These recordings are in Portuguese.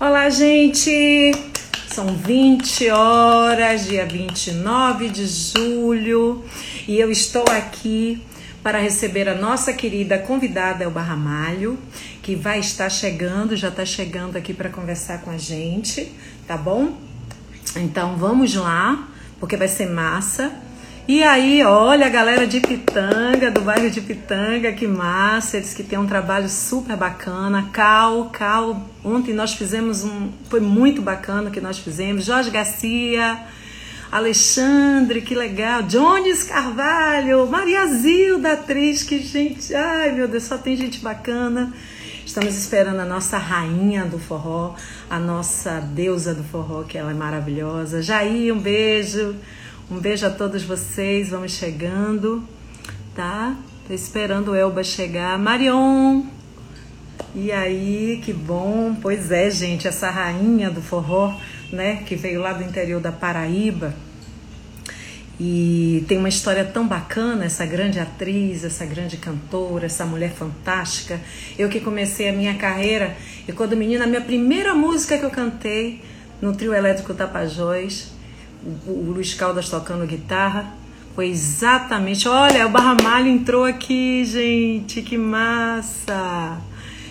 Olá, gente! São 20 horas, dia 29 de julho, e eu estou aqui para receber a nossa querida convidada Elba Ramalho, que vai estar chegando, já está chegando aqui para conversar com a gente, tá bom? Então vamos lá, porque vai ser massa. E aí, olha a galera de Pitanga, do bairro de Pitanga, que massa, eles que têm um trabalho super bacana. Cal, Cal, ontem nós fizemos um, foi muito bacana o que nós fizemos. Jorge Garcia, Alexandre, que legal. Jones Carvalho, Maria Zilda, atriz, que gente, ai meu Deus, só tem gente bacana. Estamos esperando a nossa rainha do forró, a nossa deusa do forró, que ela é maravilhosa. Jair, um beijo. Um beijo a todos vocês, vamos chegando, tá? Tô esperando o Elba chegar. Marion! E aí, que bom. Pois é, gente, essa rainha do forró, né, que veio lá do interior da Paraíba. E tem uma história tão bacana, essa grande atriz, essa grande cantora, essa mulher fantástica. Eu que comecei a minha carreira, e quando menina, a minha primeira música que eu cantei no trio elétrico Tapajós, o, o Luiz Caldas tocando guitarra. Foi exatamente. Olha, o Barramalho entrou aqui, gente, que massa!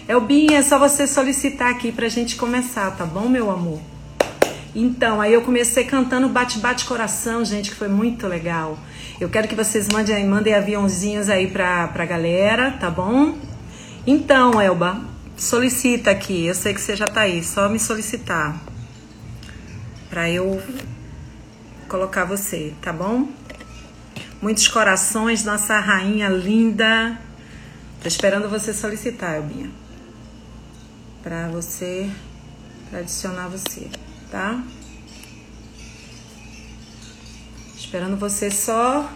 Elbinha, é só você solicitar aqui pra gente começar, tá bom, meu amor? Então, aí eu comecei cantando Bate Bate Coração, gente, que foi muito legal. Eu quero que vocês mandem, mandem aviãozinhos aí pra, pra galera, tá bom? Então, Elba, solicita aqui. Eu sei que você já tá aí, só me solicitar. Pra eu colocar você, tá bom? Muitos corações, nossa rainha linda. Tô esperando você solicitar, Elbinha. Pra você, pra adicionar você, tá? Esperando você só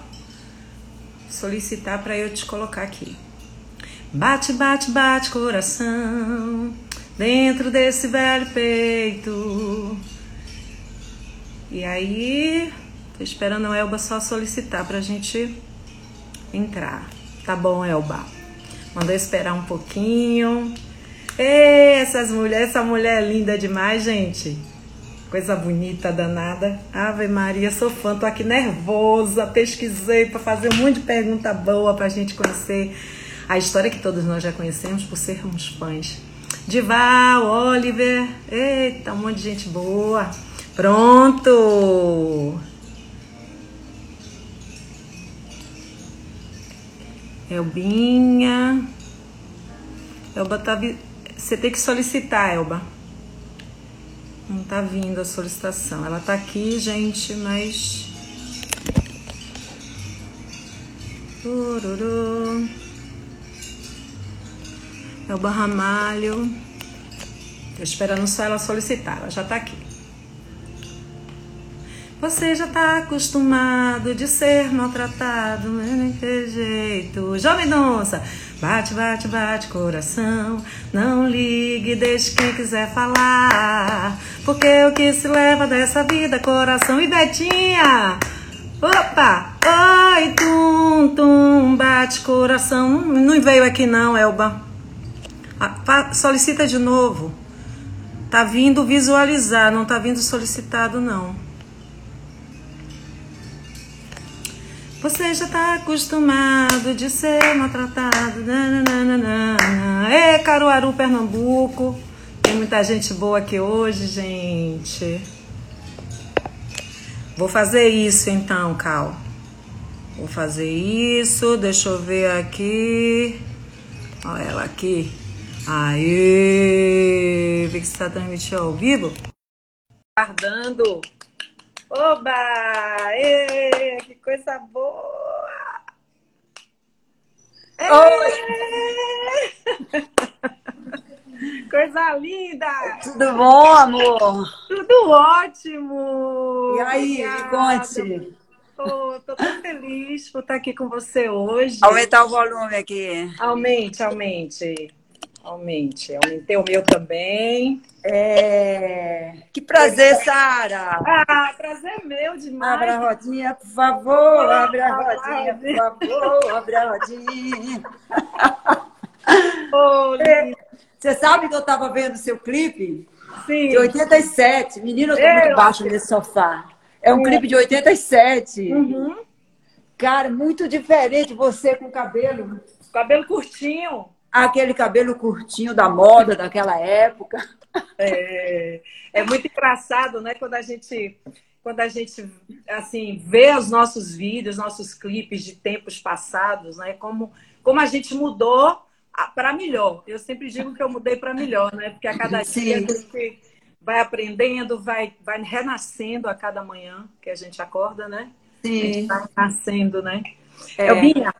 solicitar para eu te colocar aqui. Bate, bate, bate coração dentro desse velho peito. E aí, tô esperando a Elba só solicitar pra gente entrar. Tá bom, Elba. Mandou esperar um pouquinho. Ei, essas mulheres, essa mulher é linda demais, gente. Coisa bonita, danada. Ave Maria, sou fã, tô aqui nervosa, pesquisei para fazer um monte de pergunta boa pra gente conhecer a história que todos nós já conhecemos por sermos fãs. Dival, Oliver, eita, um monte de gente boa. Pronto! Elbinha. Elba tá. Vi... Você tem que solicitar, Elba. Não tá vindo a solicitação. Ela tá aqui, gente, mas. Ururu. Elba Ramalho. Tô esperando só ela solicitar. Ela já tá aqui. Você já tá acostumado de ser maltratado, mas nem tem jeito. Jovem Donça, bate, bate, bate coração. Não ligue, deixe quem quiser falar. Porque o que se leva dessa vida, coração e Betinha. Opa! Oi, tum, tum, bate coração. Não veio aqui não, Elba. Ah, solicita de novo. Tá vindo visualizar, não tá vindo solicitado não. Você já tá acostumado de ser maltratado. É Caruaru, Pernambuco. Tem muita gente boa aqui hoje, gente. Vou fazer isso então, Cal. Vou fazer isso. Deixa eu ver aqui. Olha ela aqui. Aê! Vê que está transmitindo ao vivo. Guardando. Oba! Ê, que coisa boa! Oi! Coisa linda! Tudo bom, amor? Tudo ótimo! E aí, conte. Oh, tô tão feliz por estar aqui com você hoje. Aumentar o volume aqui. Aumente, aumente. Aumente. Aumentei o meu também. É... Que prazer, Sara! Ah, prazer meu demais. Abra a rodinha, por favor. Abre a rodinha, por favor. Abre a rodinha. Oh, Você sabe que eu estava vendo seu clipe? Sim. De 87. Menina, eu tô eu... muito baixo nesse sofá. É um é. clipe de 87. Uhum. Cara, muito diferente você com cabelo. Cabelo curtinho. Aquele cabelo curtinho da moda daquela época. É, é muito engraçado, né? Quando a gente quando a gente assim vê os nossos vídeos, nossos clipes de tempos passados, né? Como como a gente mudou para melhor. Eu sempre digo que eu mudei para melhor, né? Porque a cada Sim. dia a gente vai aprendendo, vai vai renascendo a cada manhã que a gente acorda, né? Sim. Vai nascendo, né? É. Elbinha,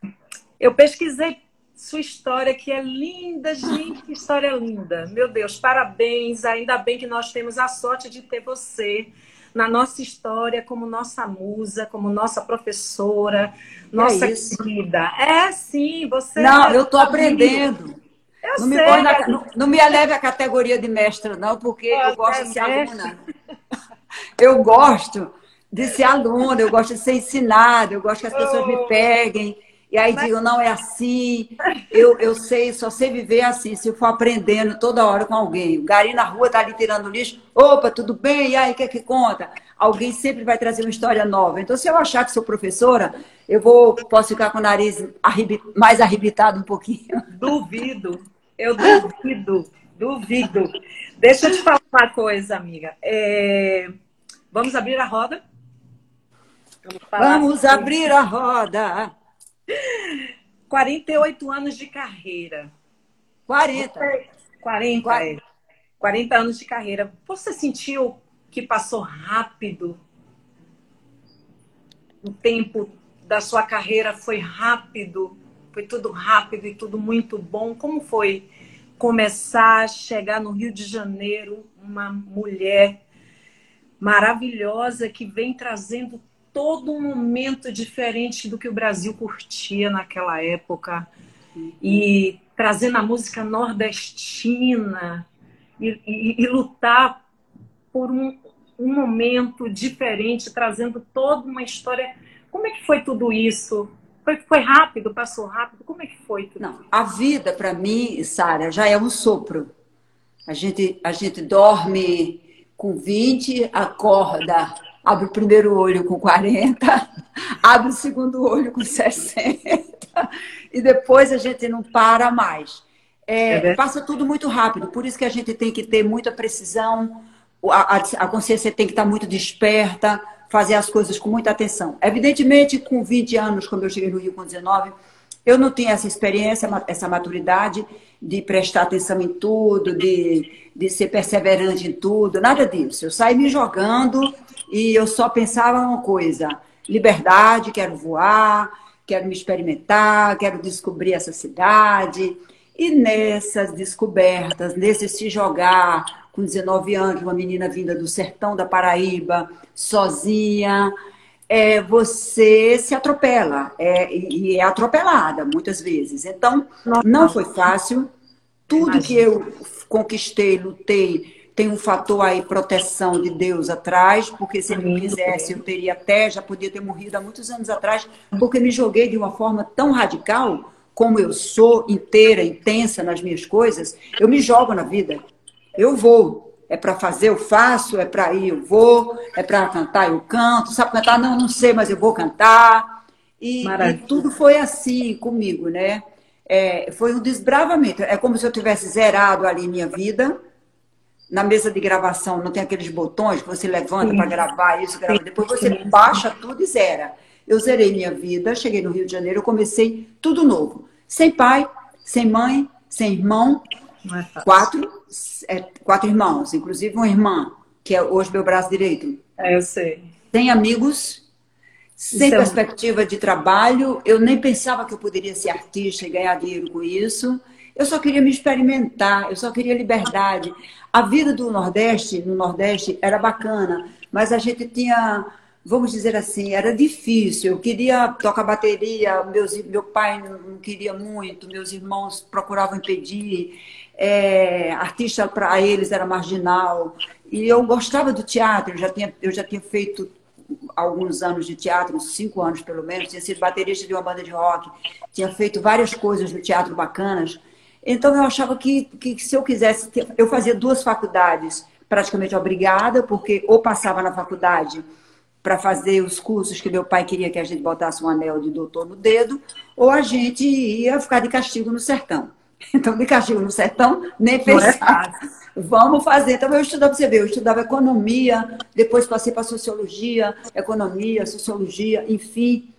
eu pesquisei sua história que é linda, gente, que história linda. Meu Deus, parabéns. Ainda bem que nós temos a sorte de ter você na nossa história como nossa musa, como nossa professora, nossa é querida. É sim, você. Não, é eu estou aprendendo. Eu não, sei, me na, não, não, me eleve a categoria de mestra, não, porque eu gosto de ser aluna. Eu gosto de ser aluna, eu gosto de ser ensinada, eu gosto que as pessoas oh. me peguem e aí Mas... digo, não é assim, eu, eu sei, só sei viver assim, se eu for aprendendo toda hora com alguém. O gari na rua tá ali tirando lixo, opa, tudo bem? E aí, o que é que conta? Alguém sempre vai trazer uma história nova. Então, se eu achar que sou professora, eu vou, posso ficar com o nariz mais arrebitado um pouquinho. Duvido, eu duvido, duvido. Deixa eu te falar uma coisa, amiga. É... Vamos abrir a roda? Vamos, Vamos abrir a roda. 48 anos de carreira. 40. 40, 40. É. 40 anos de carreira. Você sentiu que passou rápido? O tempo da sua carreira foi rápido? Foi tudo rápido e tudo muito bom? Como foi começar a chegar no Rio de Janeiro, uma mulher maravilhosa que vem trazendo todo um momento diferente do que o Brasil curtia naquela época. E trazendo a música nordestina e, e, e lutar por um, um momento diferente, trazendo toda uma história. Como é que foi tudo isso? Foi, foi rápido, passou rápido? Como é que foi tudo Não, A vida, para mim, Sara, já é um sopro. A gente, a gente dorme com 20, acorda abre o primeiro olho com 40, abre o segundo olho com 60, e depois a gente não para mais. É, é passa tudo muito rápido, por isso que a gente tem que ter muita precisão, a, a, consciência tem que estar muito desperta, fazer as coisas com muita atenção. Evidentemente, com 20 anos, quando eu cheguei no Rio com 19, eu não tinha essa experiência, essa maturidade de prestar atenção em tudo, de, de ser perseverante em tudo, nada disso. Eu saí me jogando e eu só pensava uma coisa: liberdade, quero voar, quero me experimentar, quero descobrir essa cidade. E nessas descobertas, nesse se jogar, com 19 anos, uma menina vinda do sertão da Paraíba, sozinha, é, você se atropela é, e é atropelada muitas vezes. Então, não foi fácil. Tudo que eu conquistei, lutei, tem um fator aí, proteção de Deus atrás, porque se ele quisesse, eu teria até, já podia ter morrido há muitos anos atrás, porque me joguei de uma forma tão radical, como eu sou inteira, intensa nas minhas coisas, eu me jogo na vida. Eu vou. É para fazer, eu faço, é para ir, eu vou, é para cantar, eu canto. Sabe cantar? Não, não sei, mas eu vou cantar. E, e tudo foi assim comigo, né? É, foi um desbravamento. É como se eu tivesse zerado ali minha vida na mesa de gravação não tem aqueles botões que você levanta para gravar isso, grava. depois você baixa tudo e zera. Eu zerei minha vida, cheguei no Rio de Janeiro, eu comecei tudo novo. Sem pai, sem mãe, sem irmão. É quatro, é, quatro irmãos, inclusive uma irmã, que é hoje meu braço direito. É, eu sei. Sem amigos, sem então... perspectiva de trabalho. Eu nem pensava que eu poderia ser artista e ganhar dinheiro com isso. Eu só queria me experimentar, eu só queria liberdade. A vida do Nordeste, no Nordeste, era bacana, mas a gente tinha, vamos dizer assim, era difícil. Eu queria tocar bateria, meus, meu pai não queria muito, meus irmãos procuravam impedir. É, artista para eles era marginal. E eu gostava do teatro, eu já tinha, eu já tinha feito alguns anos de teatro, uns cinco anos pelo menos, tinha sido baterista de uma banda de rock, tinha feito várias coisas no teatro bacanas. Então eu achava que, que se eu quisesse, ter, eu fazia duas faculdades praticamente obrigada, porque ou passava na faculdade para fazer os cursos que meu pai queria que a gente botasse um anel de doutor no dedo, ou a gente ia ficar de castigo no sertão. Então, de castigo no sertão, nem pensar. É Vamos fazer. Então, eu estudava, você vê, eu estudava economia, depois passei para sociologia, economia, sociologia, enfim.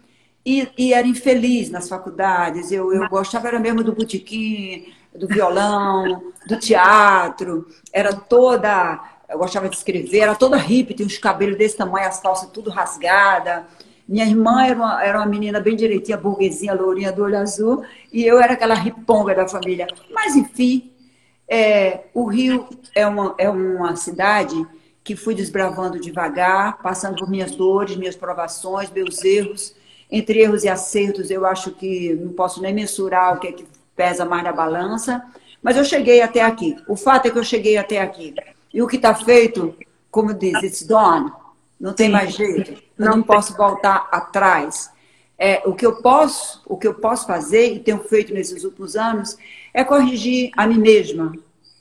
E, e, era infeliz nas faculdades. Eu, eu gostava era mesmo do botequim, do violão, do teatro. Era toda. Eu gostava de escrever, era toda hippie, tinha uns cabelos desse tamanho, as calças tudo rasgada. Minha irmã era uma, era uma menina bem direitinha, burguesinha, lourinha do olho azul, e eu era aquela riponga da família. Mas, enfim, é, o Rio é uma, é uma cidade que fui desbravando devagar, passando por minhas dores, minhas provações, meus erros. Entre erros e acertos, eu acho que não posso nem mensurar o que é que pesa mais na balança, mas eu cheguei até aqui. O fato é que eu cheguei até aqui. E o que está feito, como diz, it's done. Não tem Sim. mais jeito. Eu não, não posso voltar atrás. É, o que eu posso, o que eu posso fazer e tenho feito nesses últimos anos é corrigir a mim mesma,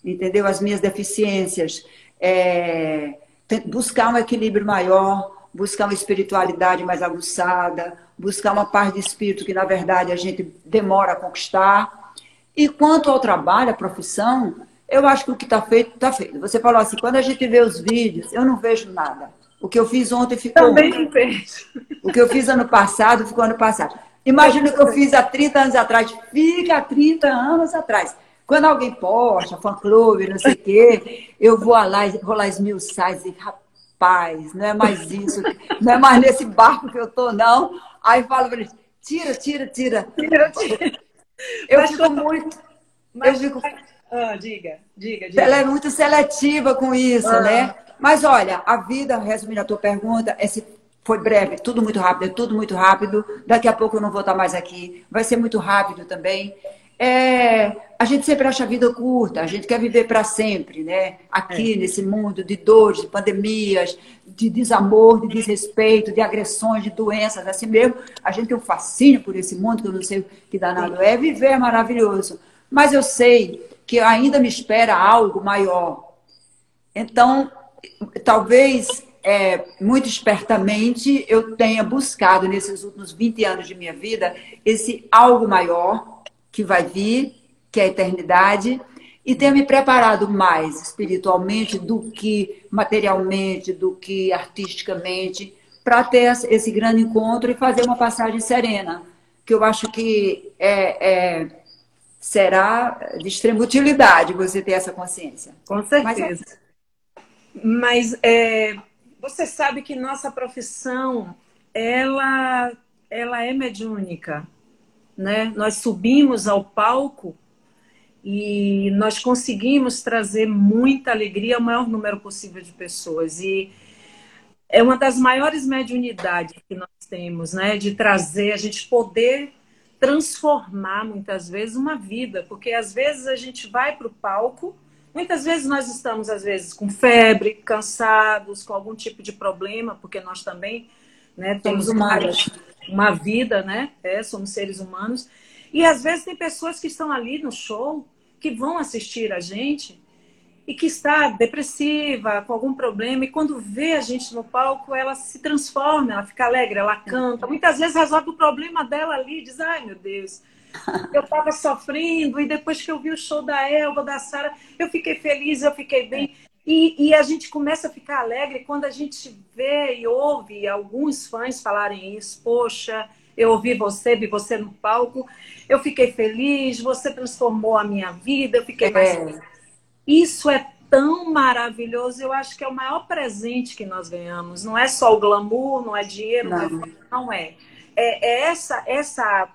entendeu? As minhas deficiências, é, buscar um equilíbrio maior, buscar uma espiritualidade mais aguçada, buscar uma paz de espírito que na verdade a gente demora a conquistar. E quanto ao trabalho, à profissão, eu acho que o que está feito, está feito. Você falou assim, quando a gente vê os vídeos, eu não vejo nada. O que eu fiz ontem ficou. Também vejo. O que eu fiz ano passado ficou ano passado. Imagina o que eu fiz há 30 anos atrás. Fica há 30 anos atrás. Quando alguém posta, fã-clube, não sei o quê, eu vou lá, vou lá esmiuçar e dizer, rapaz, não é mais isso, não é mais nesse barco que eu tô, não. Aí falo para eles, tira, tira, tira. Tira, tira. Eu mas fico muito... Mas, eu fico... Ah, diga, diga, diga. Ela é muito seletiva com isso, ah. né? Mas olha, a vida, resumindo a tua pergunta, é se foi breve, tudo muito rápido, é tudo muito rápido. Daqui a pouco eu não vou estar mais aqui. Vai ser muito rápido também. É, a gente sempre acha a vida curta, a gente quer viver para sempre, né? Aqui é. nesse mundo de dores, de pandemias, de desamor, de desrespeito, de agressões, de doenças, assim mesmo. A gente tem um fascínio por esse mundo, que eu não sei o que danado é. Viver é maravilhoso. Mas eu sei que ainda me espera algo maior. Então, talvez é, muito espertamente eu tenha buscado nesses últimos 20 anos de minha vida esse algo maior que vai vir, que é a eternidade, e tenha me preparado mais espiritualmente do que materialmente, do que artisticamente, para ter esse grande encontro e fazer uma passagem serena, que eu acho que é, é será de extrema utilidade você ter essa consciência. Com certeza. Mas, mas é, você sabe que nossa profissão ela, ela é mediúnica. Né? Nós subimos ao palco e nós conseguimos trazer muita alegria ao maior número possível de pessoas. E é uma das maiores mediunidades que nós temos, né? De trazer, a gente poder transformar muitas vezes uma vida, porque às vezes a gente vai para o palco Muitas vezes nós estamos, às vezes, com febre, cansados, com algum tipo de problema, porque nós também né, temos uma, uma vida, né? É, somos seres humanos. E às vezes tem pessoas que estão ali no show, que vão assistir a gente e que está depressiva, com algum problema, e quando vê a gente no palco, ela se transforma, ela fica alegre, ela canta. Muitas vezes resolve o problema dela ali, diz: ai meu Deus, eu estava sofrendo e depois que eu vi o show da Elba, da Sara, eu fiquei feliz, eu fiquei bem. E, e, a gente começa a ficar alegre quando a gente vê e ouve alguns fãs falarem isso. Poxa, eu ouvi você, vi você no palco, eu fiquei feliz, você transformou a minha vida, eu fiquei mais é. Isso é tão maravilhoso, eu acho que é o maior presente que nós ganhamos. Não é só o glamour, não é dinheiro, não, não é. Não é. é, é essa, essa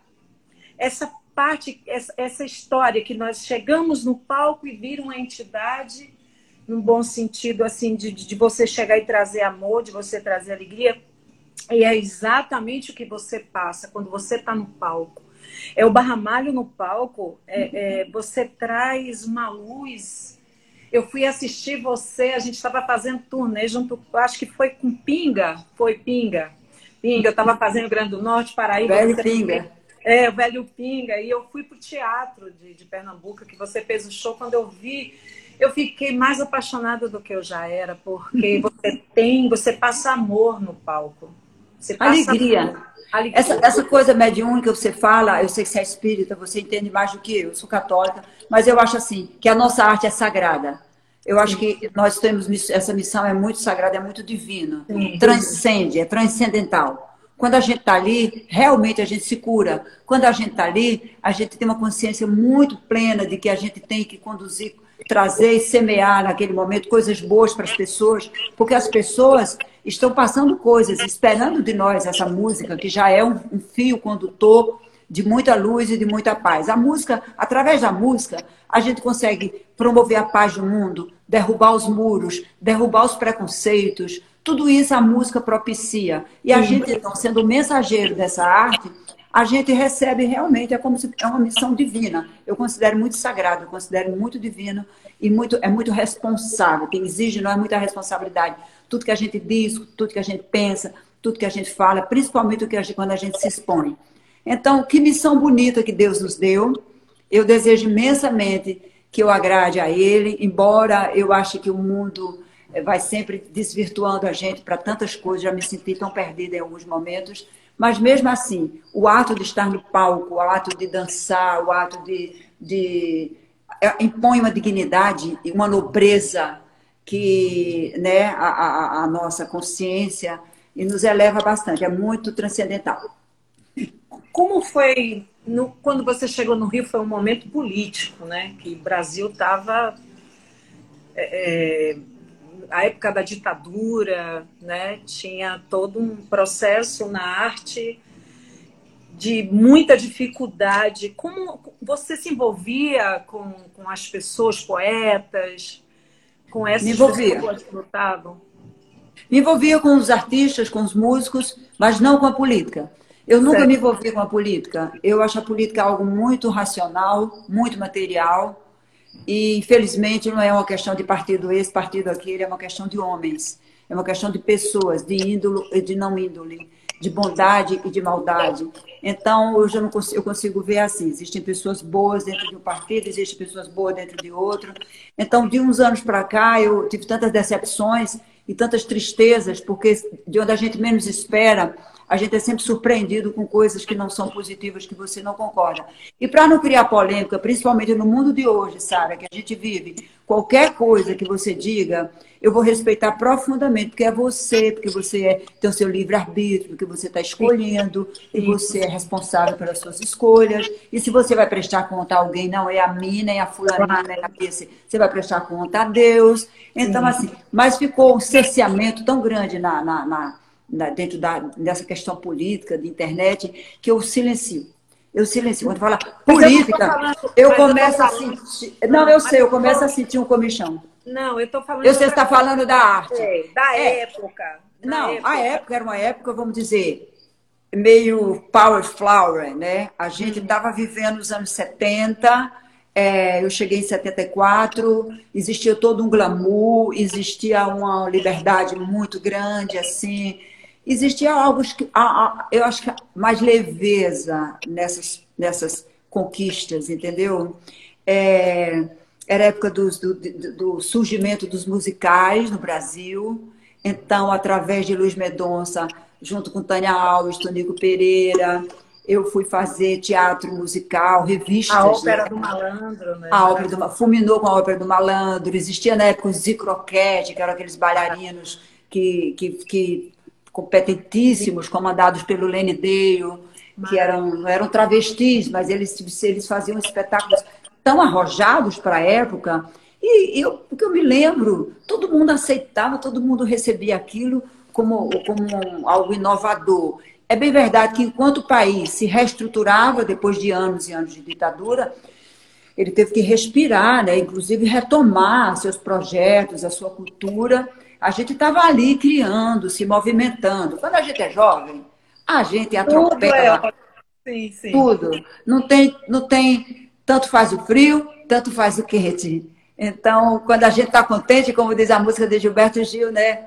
essa parte, essa, essa história que nós chegamos no palco e vir uma entidade, num bom sentido, assim, de, de você chegar e trazer amor, de você trazer alegria. E é exatamente o que você passa quando você está no palco. É o barramalho no palco, é, é, você traz uma luz. Eu fui assistir você, a gente estava fazendo turnê junto, acho que foi com Pinga, foi Pinga. Pinga, eu estava fazendo Grande do Norte, Paraíba. Velho Pinga. É, o Velho Pinga. E eu fui pro teatro de, de Pernambuco, que você fez o show. Quando eu vi, eu fiquei mais apaixonada do que eu já era, porque você tem, você passa amor no palco. Alegria. Alegria. Essa, essa coisa mediúnica que você fala, eu sei que você é espírita, você entende mais do que eu, eu sou católica, mas eu acho assim, que a nossa arte é sagrada. Eu acho que nós temos essa missão é muito sagrada, é muito divina, transcende, é transcendental. Quando a gente está ali, realmente a gente se cura. Quando a gente está ali, a gente tem uma consciência muito plena de que a gente tem que conduzir, trazer e semear naquele momento coisas boas para as pessoas, porque as pessoas estão passando coisas, esperando de nós essa música, que já é um, um fio condutor de muita luz e de muita paz. A música, através da música, a gente consegue promover a paz no mundo, derrubar os muros, derrubar os preconceitos. Tudo isso a música propicia. E a Sim. gente, então, sendo o mensageiro dessa arte, a gente recebe realmente, é como se é uma missão divina. Eu considero muito sagrado, eu considero muito divino e muito, é muito responsável. que exige não é muita responsabilidade. Tudo que a gente diz, tudo que a gente pensa, tudo que a gente fala, principalmente o que a gente, quando a gente se expõe. Então, que missão bonita que Deus nos deu. Eu desejo imensamente que eu agrade a Ele, embora eu ache que o mundo eh, vai sempre desvirtuando a gente para tantas coisas, já me senti tão perdida em alguns momentos. Mas mesmo assim, o ato de estar no palco, o ato de dançar, o ato de, de é, impõe uma dignidade e uma nobreza que né, a, a, a nossa consciência e nos eleva bastante. É muito transcendental. Como foi no, quando você chegou no Rio? Foi um momento político, né? Que o Brasil estava é, é, a época da ditadura, né? Tinha todo um processo na arte de muita dificuldade. Como você se envolvia com, com as pessoas, poetas, com essas pessoas que lutavam? Me envolvia com os artistas, com os músicos, mas não com a política. Eu nunca certo. me envolvi com a política. Eu acho a política algo muito racional, muito material. E, infelizmente, não é uma questão de partido esse, partido aquele, é uma questão de homens. É uma questão de pessoas, de índole e de não índole, de bondade e de maldade. Então, hoje eu, não consigo, eu consigo ver assim: existem pessoas boas dentro de um partido, existem pessoas boas dentro de outro. Então, de uns anos para cá, eu tive tantas decepções e tantas tristezas, porque de onde a gente menos espera, a gente é sempre surpreendido com coisas que não são positivas, que você não concorda. E para não criar polêmica, principalmente no mundo de hoje, Sara, que a gente vive, qualquer coisa que você diga, eu vou respeitar profundamente, porque é você, porque você é, tem o seu livre-arbítrio, porque você está escolhendo, e você é responsável pelas suas escolhas. E se você vai prestar conta a alguém, não é a mim, nem a fulaninha, nem a esse, você vai prestar conta a Deus. Então, assim, mas ficou um cerceamento tão grande na, na, na dentro da, dessa questão política, de internet, que eu silencio. Eu silencio. Quando fala política, eu, falando, eu começo eu a sentir. Não, eu sei, eu começo a sentir um comichão. Não, eu estou falando. Eu, você está falando da arte. É, da é. época. não, época. a época era uma época, vamos dizer, meio power flower, né? A gente estava uhum. vivendo nos anos 70 é, eu cheguei em 74, existia todo um glamour, existia uma liberdade muito grande, assim, existia algo que eu acho que mais leveza nessas, nessas conquistas, entendeu? É, era a época do, do, do, surgimento dos musicais no Brasil, então, através de Luiz Medonça, junto com Tânia Alves, Tonico Pereira, eu fui fazer teatro musical, revistas. A ópera né? do malandro, né? A ópera do, fulminou com a ópera do malandro. Existia na época os Zicroquete, que eram aqueles bailarinos que, que, que competentíssimos, comandados pelo Lene Deio, que eram, eram travestis, mas eles, eles faziam espetáculos tão arrojados para a época. E eu, porque eu me lembro, todo mundo aceitava, todo mundo recebia aquilo como, como algo inovador. É bem verdade que enquanto o país se reestruturava depois de anos e anos de ditadura, ele teve que respirar, né? inclusive retomar seus projetos, a sua cultura. A gente estava ali criando, se movimentando. Quando a gente é jovem, a gente atropela tudo. É... Sim, sim. tudo. Não tem, não tem, tanto faz o frio, tanto faz o quente. Então, quando a gente está contente, como diz a música de Gilberto Gil, né?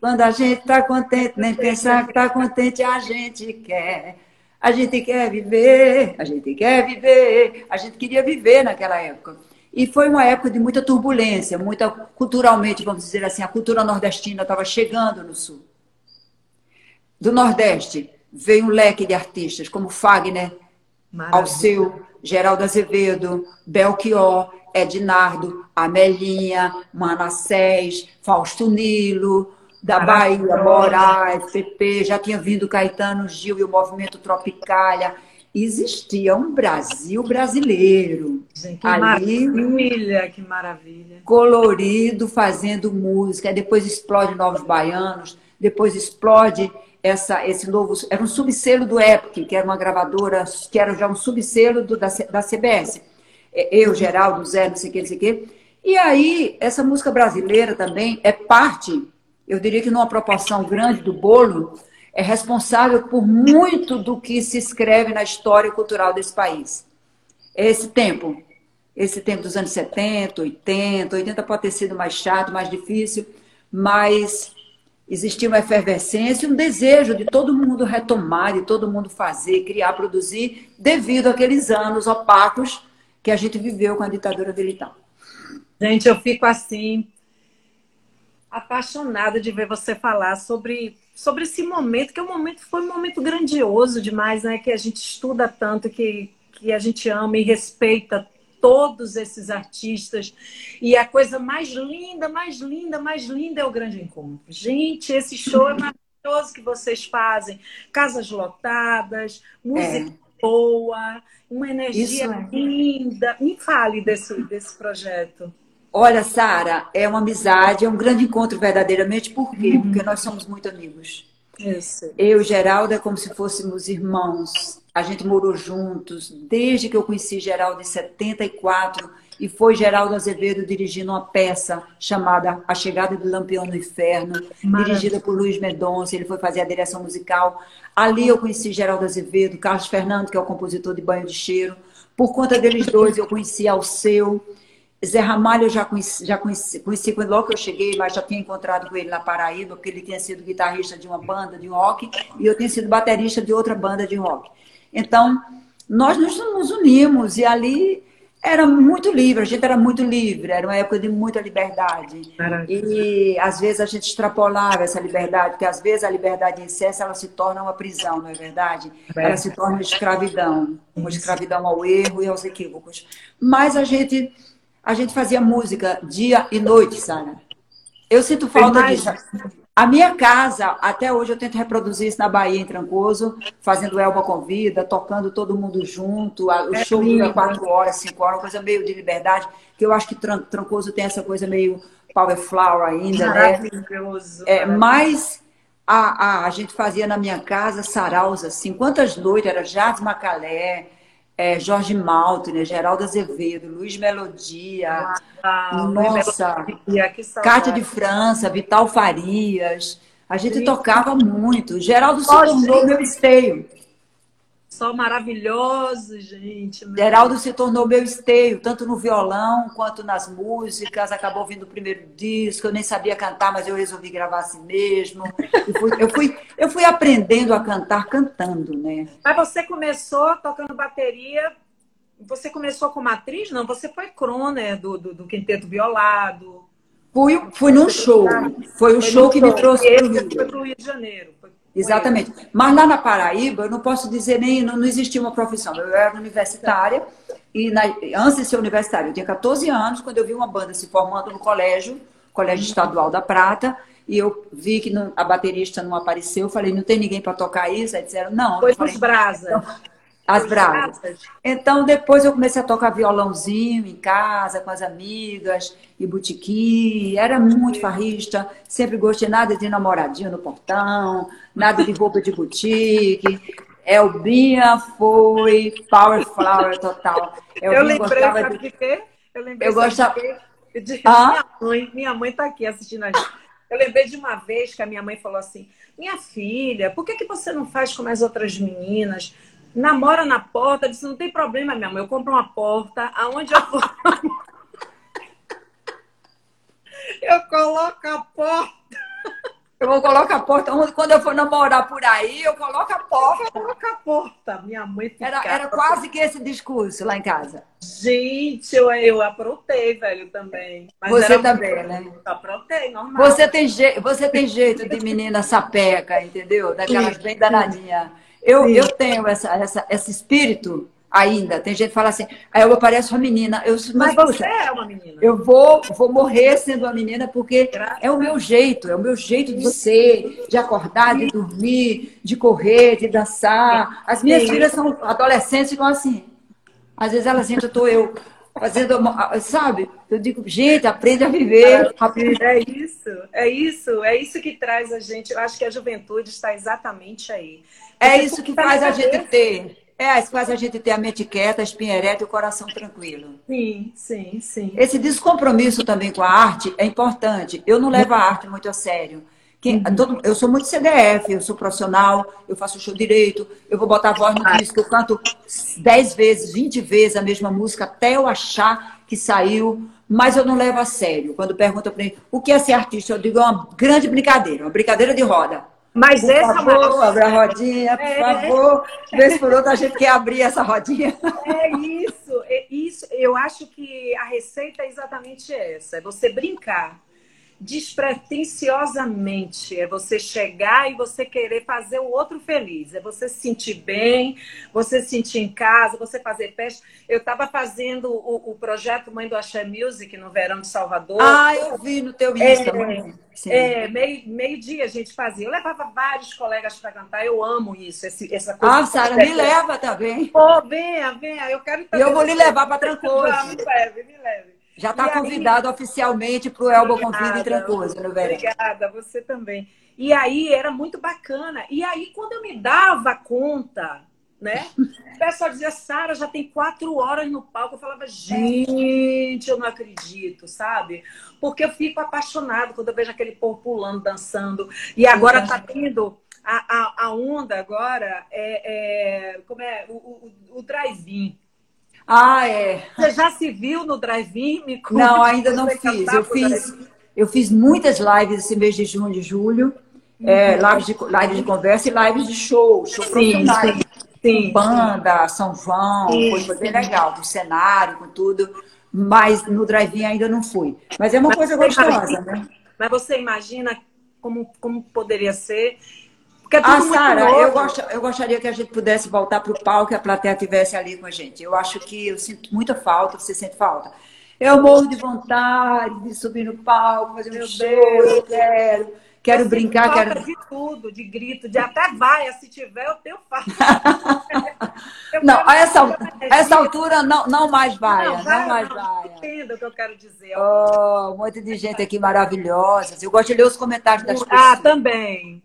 Quando a gente está contente, nem pensar que está contente, a gente quer. A gente quer viver, a gente quer viver, a gente queria viver naquela época. E foi uma época de muita turbulência, muita culturalmente, vamos dizer assim, a cultura nordestina estava chegando no sul. Do Nordeste veio um leque de artistas, como Fagner, Maravilha. Alceu, Geraldo Azevedo, Belchior, Ednardo, Amelinha, Manassés, Fausto Nilo, da Bahia, Moraes, PP, já tinha vindo Caetano Gil e o movimento Tropicália existia um Brasil brasileiro. Gente, que ali, maravilha, que maravilha. Colorido, fazendo música. Depois explode Novos Baianos, depois explode essa, esse novo. Era um subselo do Epic, que era uma gravadora, que era já um subselo do, da, da CBS. É, eu, Geraldo, Zé, não sei o que, não sei o que. E aí, essa música brasileira também é parte, eu diria que numa proporção grande do bolo, é responsável por muito do que se escreve na história cultural desse país. Esse tempo, esse tempo dos anos 70, 80, 80 pode ter sido mais chato, mais difícil, mas existia uma efervescência, um desejo de todo mundo retomar, de todo mundo fazer, criar, produzir, devido àqueles anos opacos que a gente viveu com a ditadura militar. Gente, eu fico assim apaixonada de ver você falar sobre sobre esse momento, que é um momento, foi um momento grandioso demais, né? Que a gente estuda tanto, que, que a gente ama e respeita todos esses artistas. E a coisa mais linda, mais linda, mais linda é o grande encontro. Gente, esse show é maravilhoso que vocês fazem. Casas lotadas, música é. boa, uma energia é. linda. Me fale desse, desse projeto. Olha, Sara, é uma amizade, é um grande encontro verdadeiramente. Por quê? Uhum. Porque nós somos muito amigos. Isso. Eu e Geraldo é como se fôssemos irmãos. A gente morou juntos desde que eu conheci Geraldo em 74 e foi Geraldo Azevedo dirigindo uma peça chamada A Chegada do Lampião no Inferno, Maravilha. dirigida por Luiz Mendonça. Ele foi fazer a direção musical. Ali eu conheci Geraldo Azevedo, Carlos Fernando, que é o compositor de Banho de Cheiro. Por conta deles dois, eu conheci Alceu. Zé Ramalho eu já conheci, já conheci, conheci quando logo que eu cheguei, mas já tinha encontrado com ele na Paraíba, porque ele tinha sido guitarrista de uma banda de rock e eu tinha sido baterista de outra banda de rock. Então, nós nos, nos unimos e ali era muito livre, a gente era muito livre, era uma época de muita liberdade. E às vezes a gente extrapolava essa liberdade, porque às vezes a liberdade em excesso ela se torna uma prisão, não é verdade? É. Ela se torna uma escravidão, uma escravidão ao erro e aos equívocos. Mas a gente a gente fazia música dia e noite, Sara. Eu sinto falta disso. A minha casa, até hoje, eu tento reproduzir isso na Bahia, em Trancoso, fazendo Elba Convida, tocando todo mundo junto. O é show dura quatro horas, cinco horas, coisa meio de liberdade, que eu acho que Trancoso tem essa coisa meio power flower ainda, né? Maravilhoso. É, mas a, a, a gente fazia na minha casa saraus, assim, quantas noites, era Jades Macalé, é, Jorge Maltner, Geraldo Azevedo, Luiz Melodia, ah, nossa, Cátia de França, Vital Farias. A gente Sim. tocava muito. Geraldo se tornou meu esteio. Só maravilhoso, gente. Geraldo se tornou meu esteio, tanto no violão quanto nas músicas. Acabou vindo o primeiro disco. Eu nem sabia cantar, mas eu resolvi gravar assim mesmo. Fui, eu, fui, eu fui aprendendo a cantar cantando, né? Mas você começou tocando bateria. Você começou como atriz? Não, você foi crooner do, do, do Quinteto Violado. Fui, fui num show. Foi o show que show. me trouxe para o Rio de Janeiro. Exatamente. Mas lá na Paraíba, eu não posso dizer nem, não, não existia uma profissão. Eu era universitária, e na, antes de ser universitária, eu tinha 14 anos, quando eu vi uma banda se formando no colégio, Colégio Estadual da Prata, e eu vi que não, a baterista não apareceu, eu falei, não tem ninguém para tocar isso? Aí disseram, não. Foi nos Brasa. Então, as bravas. Então, depois eu comecei a tocar violãozinho em casa, com as amigas, e botiquim. Era muito farrista. Sempre gostei nada de namoradinho no portão, nada de roupa de boutique. Elbinha foi power flower total. Elbinha eu lembrei, sabe de quê? Eu lembrei, eu gostava... de, de... Ah? Minha mãe, minha mãe tá aqui assistindo a gente. Eu lembrei de uma vez que a minha mãe falou assim: Minha filha, por que, que você não faz como as outras meninas? Namora na porta, disse, não tem problema, minha mãe, eu compro uma porta, aonde eu for. eu coloco a porta. Eu vou colocar a porta. Quando eu for namorar por aí, eu coloco a porta. Coloca a porta. Minha mãe ficava... era, era quase que esse discurso lá em casa. Gente, eu, eu aprontei, velho, também. Mas você também, muito... né? Aprontei, normal. Você tem, je... você tem jeito de menina sapeca, entendeu? Daquelas bem danadinhas. Eu, eu tenho essa, essa, esse espírito ainda. Tem gente que fala assim, aí eu pareço uma menina. Eu, mas, mas você é uma menina. Eu vou, vou morrer sendo uma menina porque é o meu jeito, é o meu jeito de ser, de acordar, de dormir, de correr, de dançar. As minhas Sim. filhas são adolescentes e ficam assim. Às vezes elas eu estou eu fazendo, sabe? Eu digo, gente, aprende a viver. É isso, é isso, é isso que traz a gente. Eu acho que a juventude está exatamente aí. É isso que faz a gente ter é, isso faz a gente ter a mente quieta, a espinha ereta e o coração tranquilo. Sim, sim, sim. Esse descompromisso também com a arte é importante. Eu não levo a arte muito a sério. Quem, uhum. todo, eu sou muito CDF, eu sou profissional, eu faço show direito, eu vou botar a voz no disco, eu canto 10 vezes, 20 vezes a mesma música até eu achar que saiu, mas eu não levo a sério. Quando perguntam para mim o que é ser artista, eu digo é uma grande brincadeira, uma brincadeira de roda. Mas por essa favor, abre a rodinha, por é. favor. Vez por outra a gente quer abrir essa rodinha. É isso, é isso. Eu acho que a receita é exatamente essa: é você brincar despretensiosamente. É você chegar e você querer fazer o outro feliz. É você se sentir bem, você se sentir em casa, você fazer festa. Eu estava fazendo o, o, projeto Mãe do Axé Music no verão de Salvador. Ah, eu vi no teu Insta. É, é meio, meio dia a gente fazia. Eu levava vários colegas para cantar. Eu amo isso, esse, essa coisa. Ah, Sara, me leva também. Pô, venha, venha. Eu quero Eu vou lhe levar para Trancoso. Me leve, me leve. Já está convidado aí... oficialmente para o Elba Convida em Trancoso, no verão. Obrigada, você também. E aí era muito bacana. E aí, quando eu me dava conta, né? O pessoal dizia, Sara, já tem quatro horas no palco. Eu falava, gente, eu não acredito, sabe? Porque eu fico apaixonado quando eu vejo aquele povo pulando, dançando. E agora está tendo a, a, a, onda agora, é, é como é? O, o, o drive-in. Ah, é. Você já se viu no drive-in? Não, ainda não fiz. Eu fiz, eu fiz muitas lives esse mês de junho e julho. Uhum. É, lives, de, lives de conversa e lives de show, show sim, sim, sim, banda, São João, sim, foi bem legal, com cenário, com tudo. Mas no drive-in ainda não fui. Mas é uma mas coisa gostosa, imagina, né? Mas você imagina como, como poderia ser porque é tudo ah, Sara, eu, eu gostaria que a gente pudesse voltar para o palco e a plateia estivesse ali com a gente. Eu acho que eu sinto muita falta, você sente falta. Eu morro de vontade de subir no palco, fazer um show, eu quero. Quero eu brincar, quero. de tudo, de grito, de até vai, se tiver, eu tenho falta. não, a essa, a essa altura não, não mais vai, não, não mais vai. Entenda o que eu quero dizer. Oh, um monte de gente aqui maravilhosa. Eu gosto de ler os comentários das ah, pessoas. Ah, também.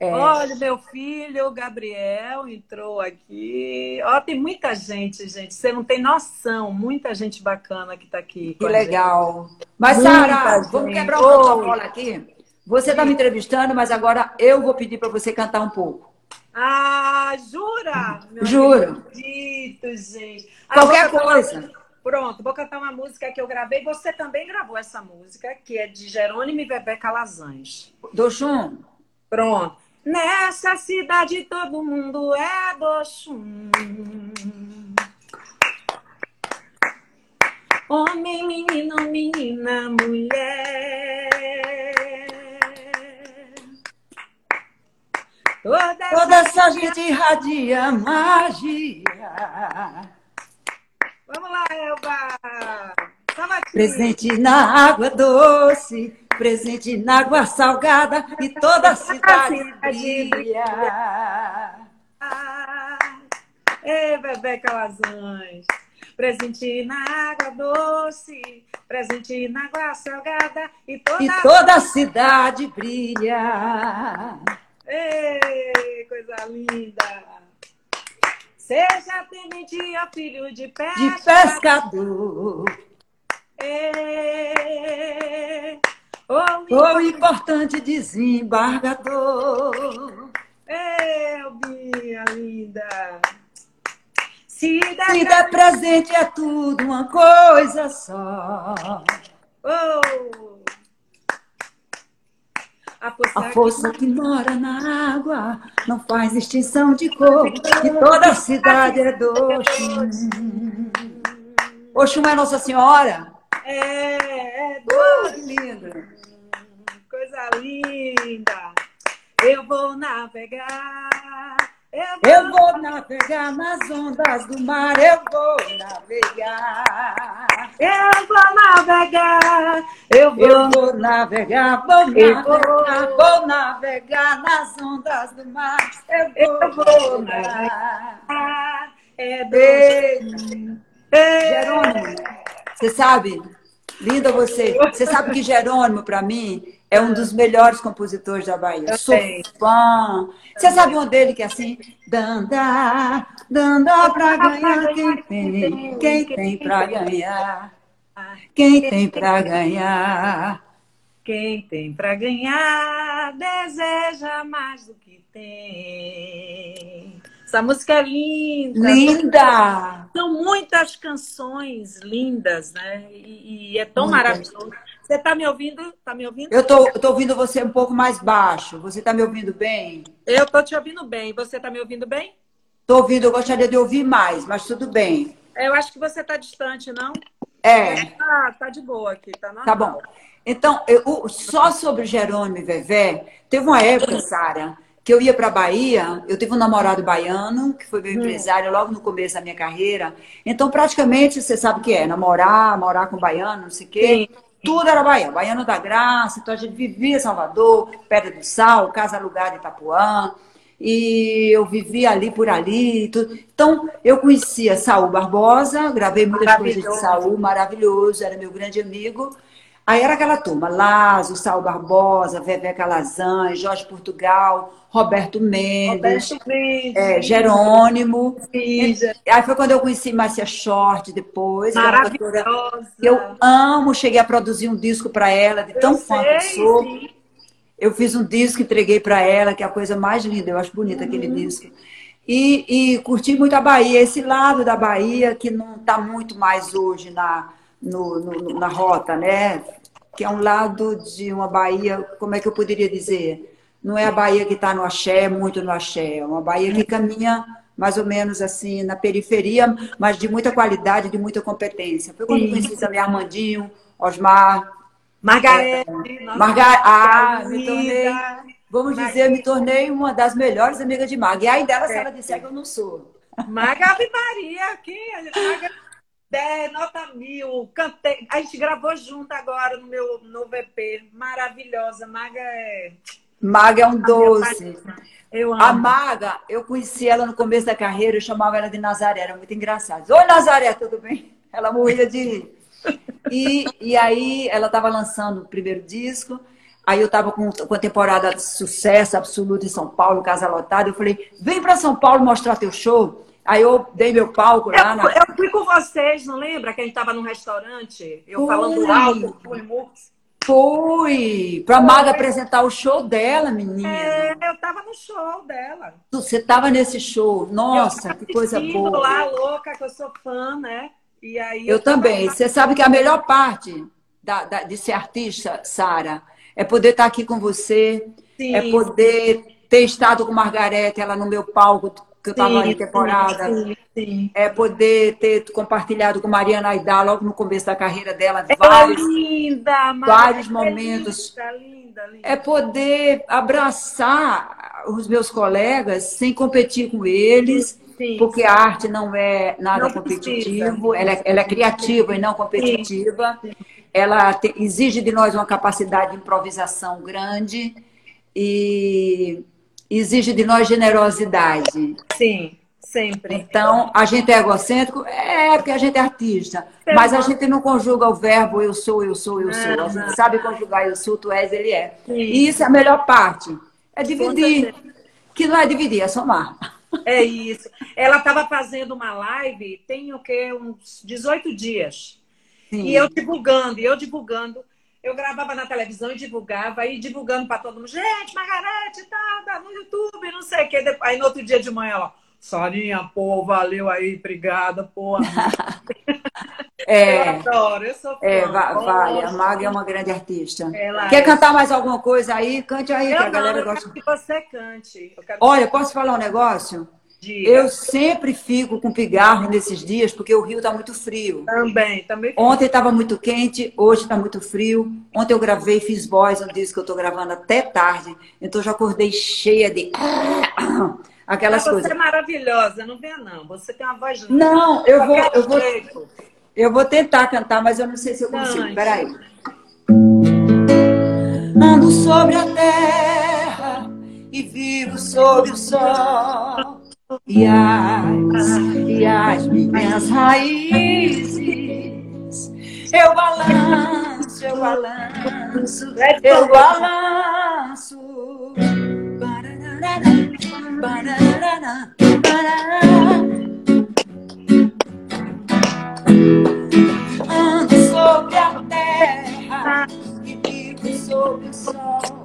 É. Olha, meu filho, o Gabriel, entrou aqui. Ó, tem muita gente, gente. Você não tem noção. Muita gente bacana que está aqui. Que legal. Gente. Mas, Sara, vamos quebrar o protocolo aqui. Você está me entrevistando, mas agora eu vou pedir para você cantar um pouco. Ah, jura? Meu Juro. Acredito, gente. Ah, Qualquer coisa. Uma... Pronto, vou cantar uma música que eu gravei. Você também gravou essa música, que é de Jerônimo e Bebé Calazans. Do Chum? Pronto. Nessa cidade todo mundo é do chum. Homem, menino, menina, mulher. Toda, Toda essa gente irradia magia. Vamos lá, Elba. Presente na água doce presente na água salgada e toda a cidade brilha. Ei, bebê Calazans. Presente na água doce, presente na água salgada e toda, e toda a cidade brilha. Ei, coisa linda. Seja tenente ou filho de pescador. De pescador. Ei, o importante desembargador. Elbinha linda. Se der, Se der presente é tudo uma coisa só. Oh. A força, a força que... que mora na água não faz distinção de cor, e toda a cidade é doce. Oxum é Nossa Senhora? É, é doce. Uh, linda. Coisa linda. Eu vou navegar eu vou navegar nas ondas do mar, eu vou navegar. Eu vou navegar, eu vou, eu vou navegar, vou navegar, vou navegar nas ondas do mar. Eu vou, eu vou navegar. É doce. Jerônimo, você sabe, linda você, você sabe que Jerônimo, para mim, é um dos melhores compositores da Bahia. Eu Sou sei. fã. Você sabe um dele que é assim? Danda, danda pra ganhar quem tem, quem tem pra ganhar. Quem tem pra ganhar. Quem tem pra ganhar deseja mais do que tem. Essa música é linda. Linda! São muitas canções lindas, né? E, e é tão maravilhoso. Você está me ouvindo? Tá me ouvindo? Eu tô, tô ouvindo você um pouco mais baixo. Você está me ouvindo bem? Eu tô te ouvindo bem. Você está me ouvindo bem? Tô ouvindo, eu gostaria de ouvir mais, mas tudo bem. Eu acho que você está distante, não? É. Tá, tá de boa aqui, tá normal. Tá bom. Então, eu, só sobre Jerônimo e Vevé, teve uma época, Sara, que eu ia para Bahia, eu tive um namorado baiano, que foi meu hum. empresário logo no começo da minha carreira. Então, praticamente, você sabe o que é, namorar, morar com baiano, não sei o quê. Sim. Tudo era Bahia, Baiano da Graça, então a gente vivia em Salvador, Pedra do Sal, Casa Alugada em Itapuã, e eu vivia ali por ali. Tudo. Então, eu conhecia Saul Barbosa, gravei muitas coisas de Saul, maravilhoso, era meu grande amigo. Aí era aquela turma, Lazo, Saul Barbosa, Vevé Calazan, Jorge Portugal, Roberto Mendes, Roberto Mendes é, Jerônimo. Aí foi quando eu conheci Márcia Short depois. É Maravilhosa. Eu amo, cheguei a produzir um disco para ela, de tão fã que sou. Sim. Eu fiz um disco, entreguei para ela, que é a coisa mais linda, eu acho bonito uhum. aquele disco. E, e, curti muito a Bahia, esse lado da Bahia que não está muito mais hoje na, no, no, na rota, né? Que é um lado de uma Bahia, como é que eu poderia dizer? Não é a Bahia que está no axé, muito no axé, é uma Bahia que caminha mais ou menos assim na periferia, mas de muita qualidade, de muita competência. Foi quando Sim. conheci também Armandinho, Osmar. Margarete. É, Margar ah, me tornei, vamos dizer, me tornei uma das melhores amigas de Marga. E ainda ela se ela disser que eu não sou. Marga Maria, aqui, Marga 10, nota mil, cantei. A gente gravou junto agora no meu novo EP. Maravilhosa. Maga é. Maga é um doce. Eu amo. A Maga, eu conheci ela no começo da carreira, eu chamava ela de Nazaré, era muito engraçado. Oi, Nazaré, tudo bem? Ela morria de. E, e aí ela estava lançando o primeiro disco. Aí eu estava com, com a temporada de sucesso absoluto em São Paulo, casa lotada. Eu falei, vem para São Paulo mostrar teu show. Aí eu dei meu palco lá. Eu, na... eu fui com vocês, não lembra? Que a gente estava num restaurante, eu falando alto, fui Fui! Pra Maga apresentar o show dela, menina. É, eu tava no show dela. Você tava nesse show. Nossa, que coisa boa. lá, louca, que eu sou fã, né? E aí eu, eu também. Você sabe que a melhor parte da, da, de ser artista, Sara, é poder estar aqui com você, sim, é poder ter estado com Margarete, ela no meu palco, que eu estava em temporada. Sim, sim, É poder ter compartilhado com Mariana Aidá logo no começo da carreira dela é vários, linda, vários momentos. É, linda, linda, é poder abraçar os meus colegas sem competir com eles. Sim, porque a arte não é nada não competitivo, ela é, ela é, criativa e não competitiva. Ela te, exige de nós uma capacidade de improvisação grande e exige de nós generosidade. Sim, sempre. Então, a gente é egocêntrico? É, porque a gente é artista. Você mas a gente não conjuga o verbo eu sou, eu sou, eu sou. A gente sabe conjugar eu sou, tu és, ele é. Sim. E isso é a melhor parte. É dividir. Que não é dividir, é somar. É isso. Ela estava fazendo uma live, tem o quê? Uns 18 dias. Sim. E eu divulgando, e eu divulgando eu gravava na televisão e divulgava, aí divulgando para todo mundo, gente, Margarete, tá, tá no YouTube, não sei o quê. Aí no outro dia de manhã, ó, Sarinha, pô, valeu aí, obrigada, pô. É, eu adoro, eu sou fã. É, va- vale. A. Mag é uma grande artista. Ela Quer é. cantar mais alguma coisa aí? Cante aí, que Eu a galera não, eu gosta. quero que você cante. Eu Olha, posso falar um negócio? Diga. Eu sempre fico com pigarro nesses dias, porque o Rio está muito frio. Também, também. Ontem estava muito quente, hoje está muito frio. Ontem eu gravei, fiz voz, um disco que eu estou gravando até tarde. Então já acordei cheia de. Aquelas Mas você coisas. é maravilhosa, não venha não. Você tem uma voz linda. Não, eu vou, eu vou, jeito. eu vou tentar cantar, mas eu não sei se eu consigo. Cante. Peraí. Ando sobre a terra e vivo sob o sol. E as, e as minhas raízes, eu balanço, eu balanço, eu balanço. Bararara. Ando sobre a terra e vivo sob o sol.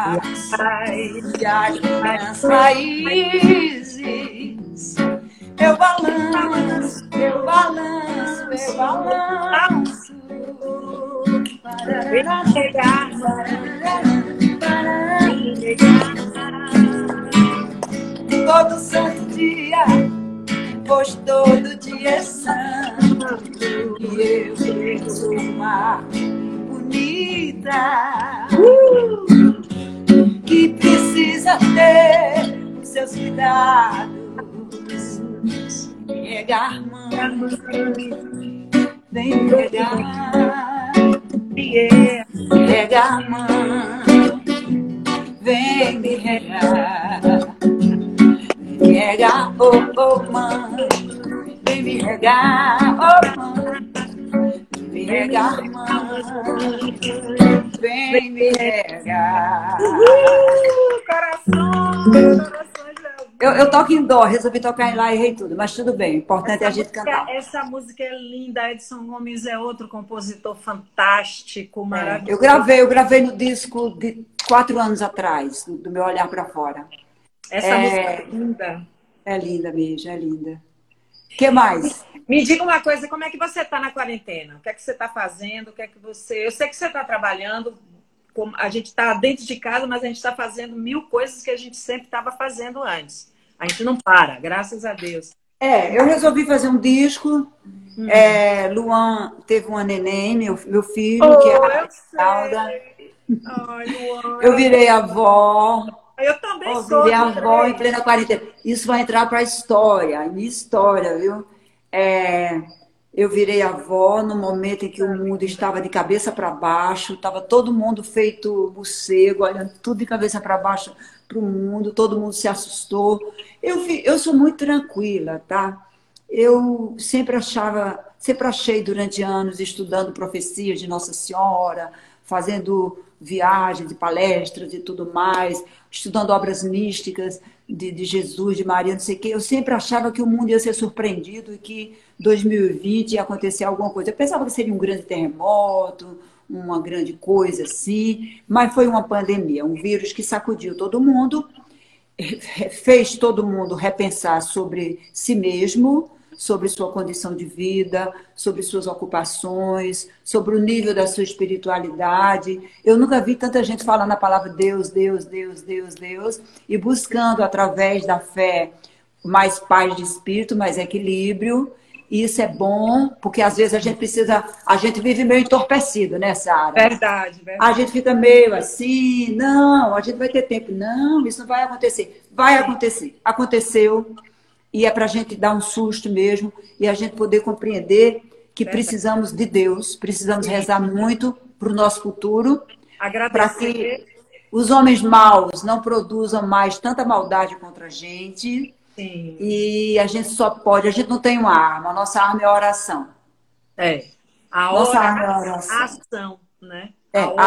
E as, as minhas raízes, eu balanço, eu balanço, eu balanço. Vem pegar, Todo santo dia, pois todo dia é santo. E eu sou uma bonita que precisa ter os seus cuidados. Pegar mão, vem pegar. Pegar mão, vem me regar. Regar, oh, oh, mãe. Vem me regar, oh, mãe. Me regar, mãe. Vem me regar. Uh, coração, coração. Eu, eu toco em dó, resolvi tocar em lá e errei tudo, mas tudo bem. O importante é a gente música- cantar. essa música é linda. Edson Gomes é outro compositor fantástico, maravilhoso. Eu gravei, eu gravei no disco de quatro anos atrás, do do meu olhar para fora. Essa É. música é linda. É linda mesmo, é linda. O que mais? Me diga uma coisa, como é que você está na quarentena? O que é que você está fazendo? O que é que você. Eu sei que você está trabalhando. como- A gente está dentro de casa, mas a gente está fazendo mil coisas que a gente sempre estava fazendo antes. A gente não para, graças a Deus. É, eu resolvi fazer um disco. É, Luan teve uma neném, meu, meu filho, que é Oh, a eu Alda. sei. Ai, Luan. Eu virei avó, Eu também eu sou. virei de avó em plena quarentena. Isso vai entrar para a história, minha história, viu? É, eu virei avó no momento em que o mundo estava de cabeça para baixo, estava todo mundo feito morcego, olhando tudo de cabeça para baixo para o mundo, todo mundo se assustou. Eu, vi- eu sou muito tranquila, tá? Eu sempre achava, sempre achei durante anos estudando profecias de Nossa Senhora, fazendo viagens e palestras e tudo mais, estudando obras místicas de, de Jesus, de Maria, não sei o quê. Eu sempre achava que o mundo ia ser surpreendido e que 2020 ia acontecer alguma coisa. Eu pensava que seria um grande terremoto, uma grande coisa assim, mas foi uma pandemia, um vírus que sacudiu todo mundo fez todo mundo repensar sobre si mesmo, sobre sua condição de vida, sobre suas ocupações, sobre o nível da sua espiritualidade. Eu nunca vi tanta gente falando a palavra Deus, Deus, Deus, Deus, Deus, e buscando através da fé mais paz de espírito, mais equilíbrio. E isso é bom, porque às vezes a gente precisa, a gente vive meio entorpecido, né, Sara? Verdade, verdade. A gente fica meio assim, não, a gente vai ter tempo. Não, isso não vai acontecer. Vai acontecer. Aconteceu. E é para a gente dar um susto mesmo e a gente poder compreender que precisamos de Deus, precisamos rezar muito para o nosso futuro, para que os homens maus não produzam mais tanta maldade contra a gente. Sim. E a gente só pode, a gente não tem uma arma, a nossa arma é a oração. É. A Nossa hora, arma é a a oração. ação, né? É, a hora,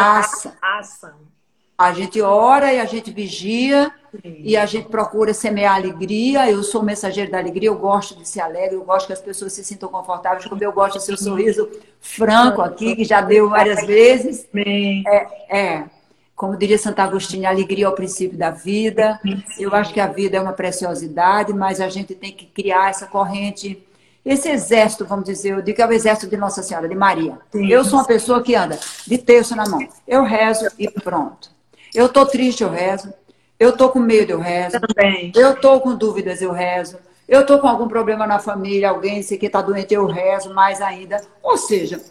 a ação. A gente ora e a gente vigia Sim. e a gente procura semear alegria. Eu sou mensageiro da alegria, eu gosto de ser alegre, eu gosto que as pessoas se sintam confortáveis, como eu gosto do seu sorriso franco aqui, que já deu várias vezes. É, é, como diria Santo Agostinho, alegria é o princípio da vida. Eu acho que a vida é uma preciosidade, mas a gente tem que criar essa corrente esse exército, vamos dizer, eu digo que é o exército de Nossa Senhora, de Maria. Sim. Eu sou uma pessoa que anda de terço na mão. Eu rezo e pronto. Eu tô triste, eu rezo. Eu tô com medo, eu rezo. Também. Eu tô com dúvidas, eu rezo. Eu tô com algum problema na família, alguém sei que tá doente, eu rezo mais ainda. Ou seja,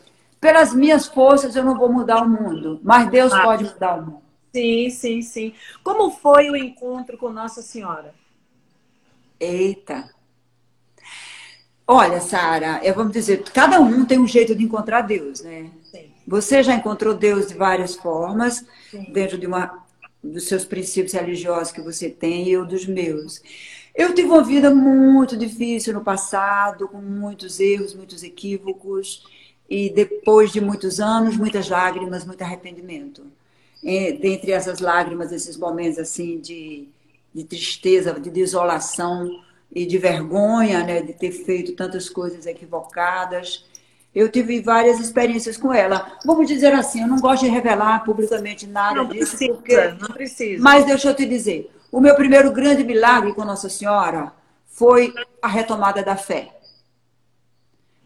pelas minhas forças eu não vou mudar o mundo, mas Deus Ah. pode mudar o mundo. Sim, sim, sim. Como foi o encontro com Nossa Senhora? Eita. Olha, Sara, eu vamos dizer, cada um tem um jeito de encontrar Deus, né? Você já encontrou Deus de várias formas, Sim. dentro de uma dos seus princípios religiosos que você tem e eu dos meus. Eu tive uma vida muito difícil no passado, com muitos erros, muitos equívocos, e depois de muitos anos, muitas lágrimas, muito arrependimento. E, dentre essas lágrimas, esses momentos assim de, de tristeza, de desolação e de vergonha, né, de ter feito tantas coisas equivocadas. Eu tive várias experiências com ela. Vamos dizer assim, eu não gosto de revelar publicamente nada Não disso, precisa, porque não precisa. mas deixa eu te dizer, o meu primeiro grande milagre com Nossa Senhora foi a retomada da fé.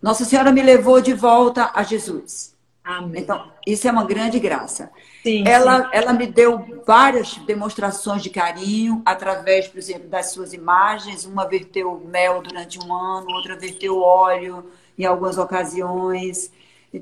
Nossa Senhora me levou de volta a Jesus. Amém. Então, isso é uma grande graça. sim, Ela, ela me deu várias demonstrações de carinho através, por exemplo, das suas imagens. Uma verteu mel durante um ano, outra verteu óleo em algumas ocasiões.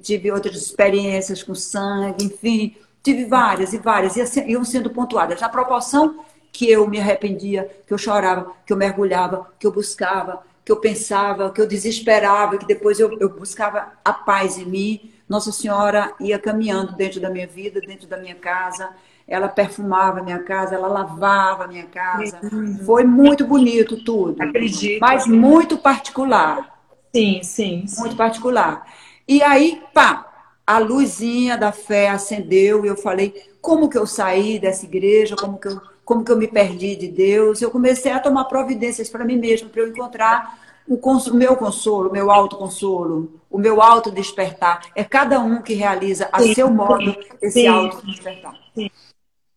Tive outras experiências com sangue, enfim, tive várias e várias, e iam sendo pontuadas. Na proporção que eu me arrependia, que eu chorava, que eu mergulhava, que eu buscava, que eu pensava, que eu desesperava, que depois eu, eu buscava a paz em mim. Nossa Senhora ia caminhando dentro da minha vida, dentro da minha casa. Ela perfumava a minha casa, ela lavava a minha casa. Foi muito bonito tudo. Acredito. Mas muito particular. Sim, sim, sim. Muito particular. E aí, pá, a luzinha da fé acendeu e eu falei, como que eu saí dessa igreja? Como que eu, como que eu me perdi de Deus? Eu comecei a tomar providências para mim mesma, para eu encontrar o, cons- meu consolo, o meu autoconsolo, o meu autodespertar. É cada um que realiza a Sim, seu modo esse sim. autodespertar. Sim.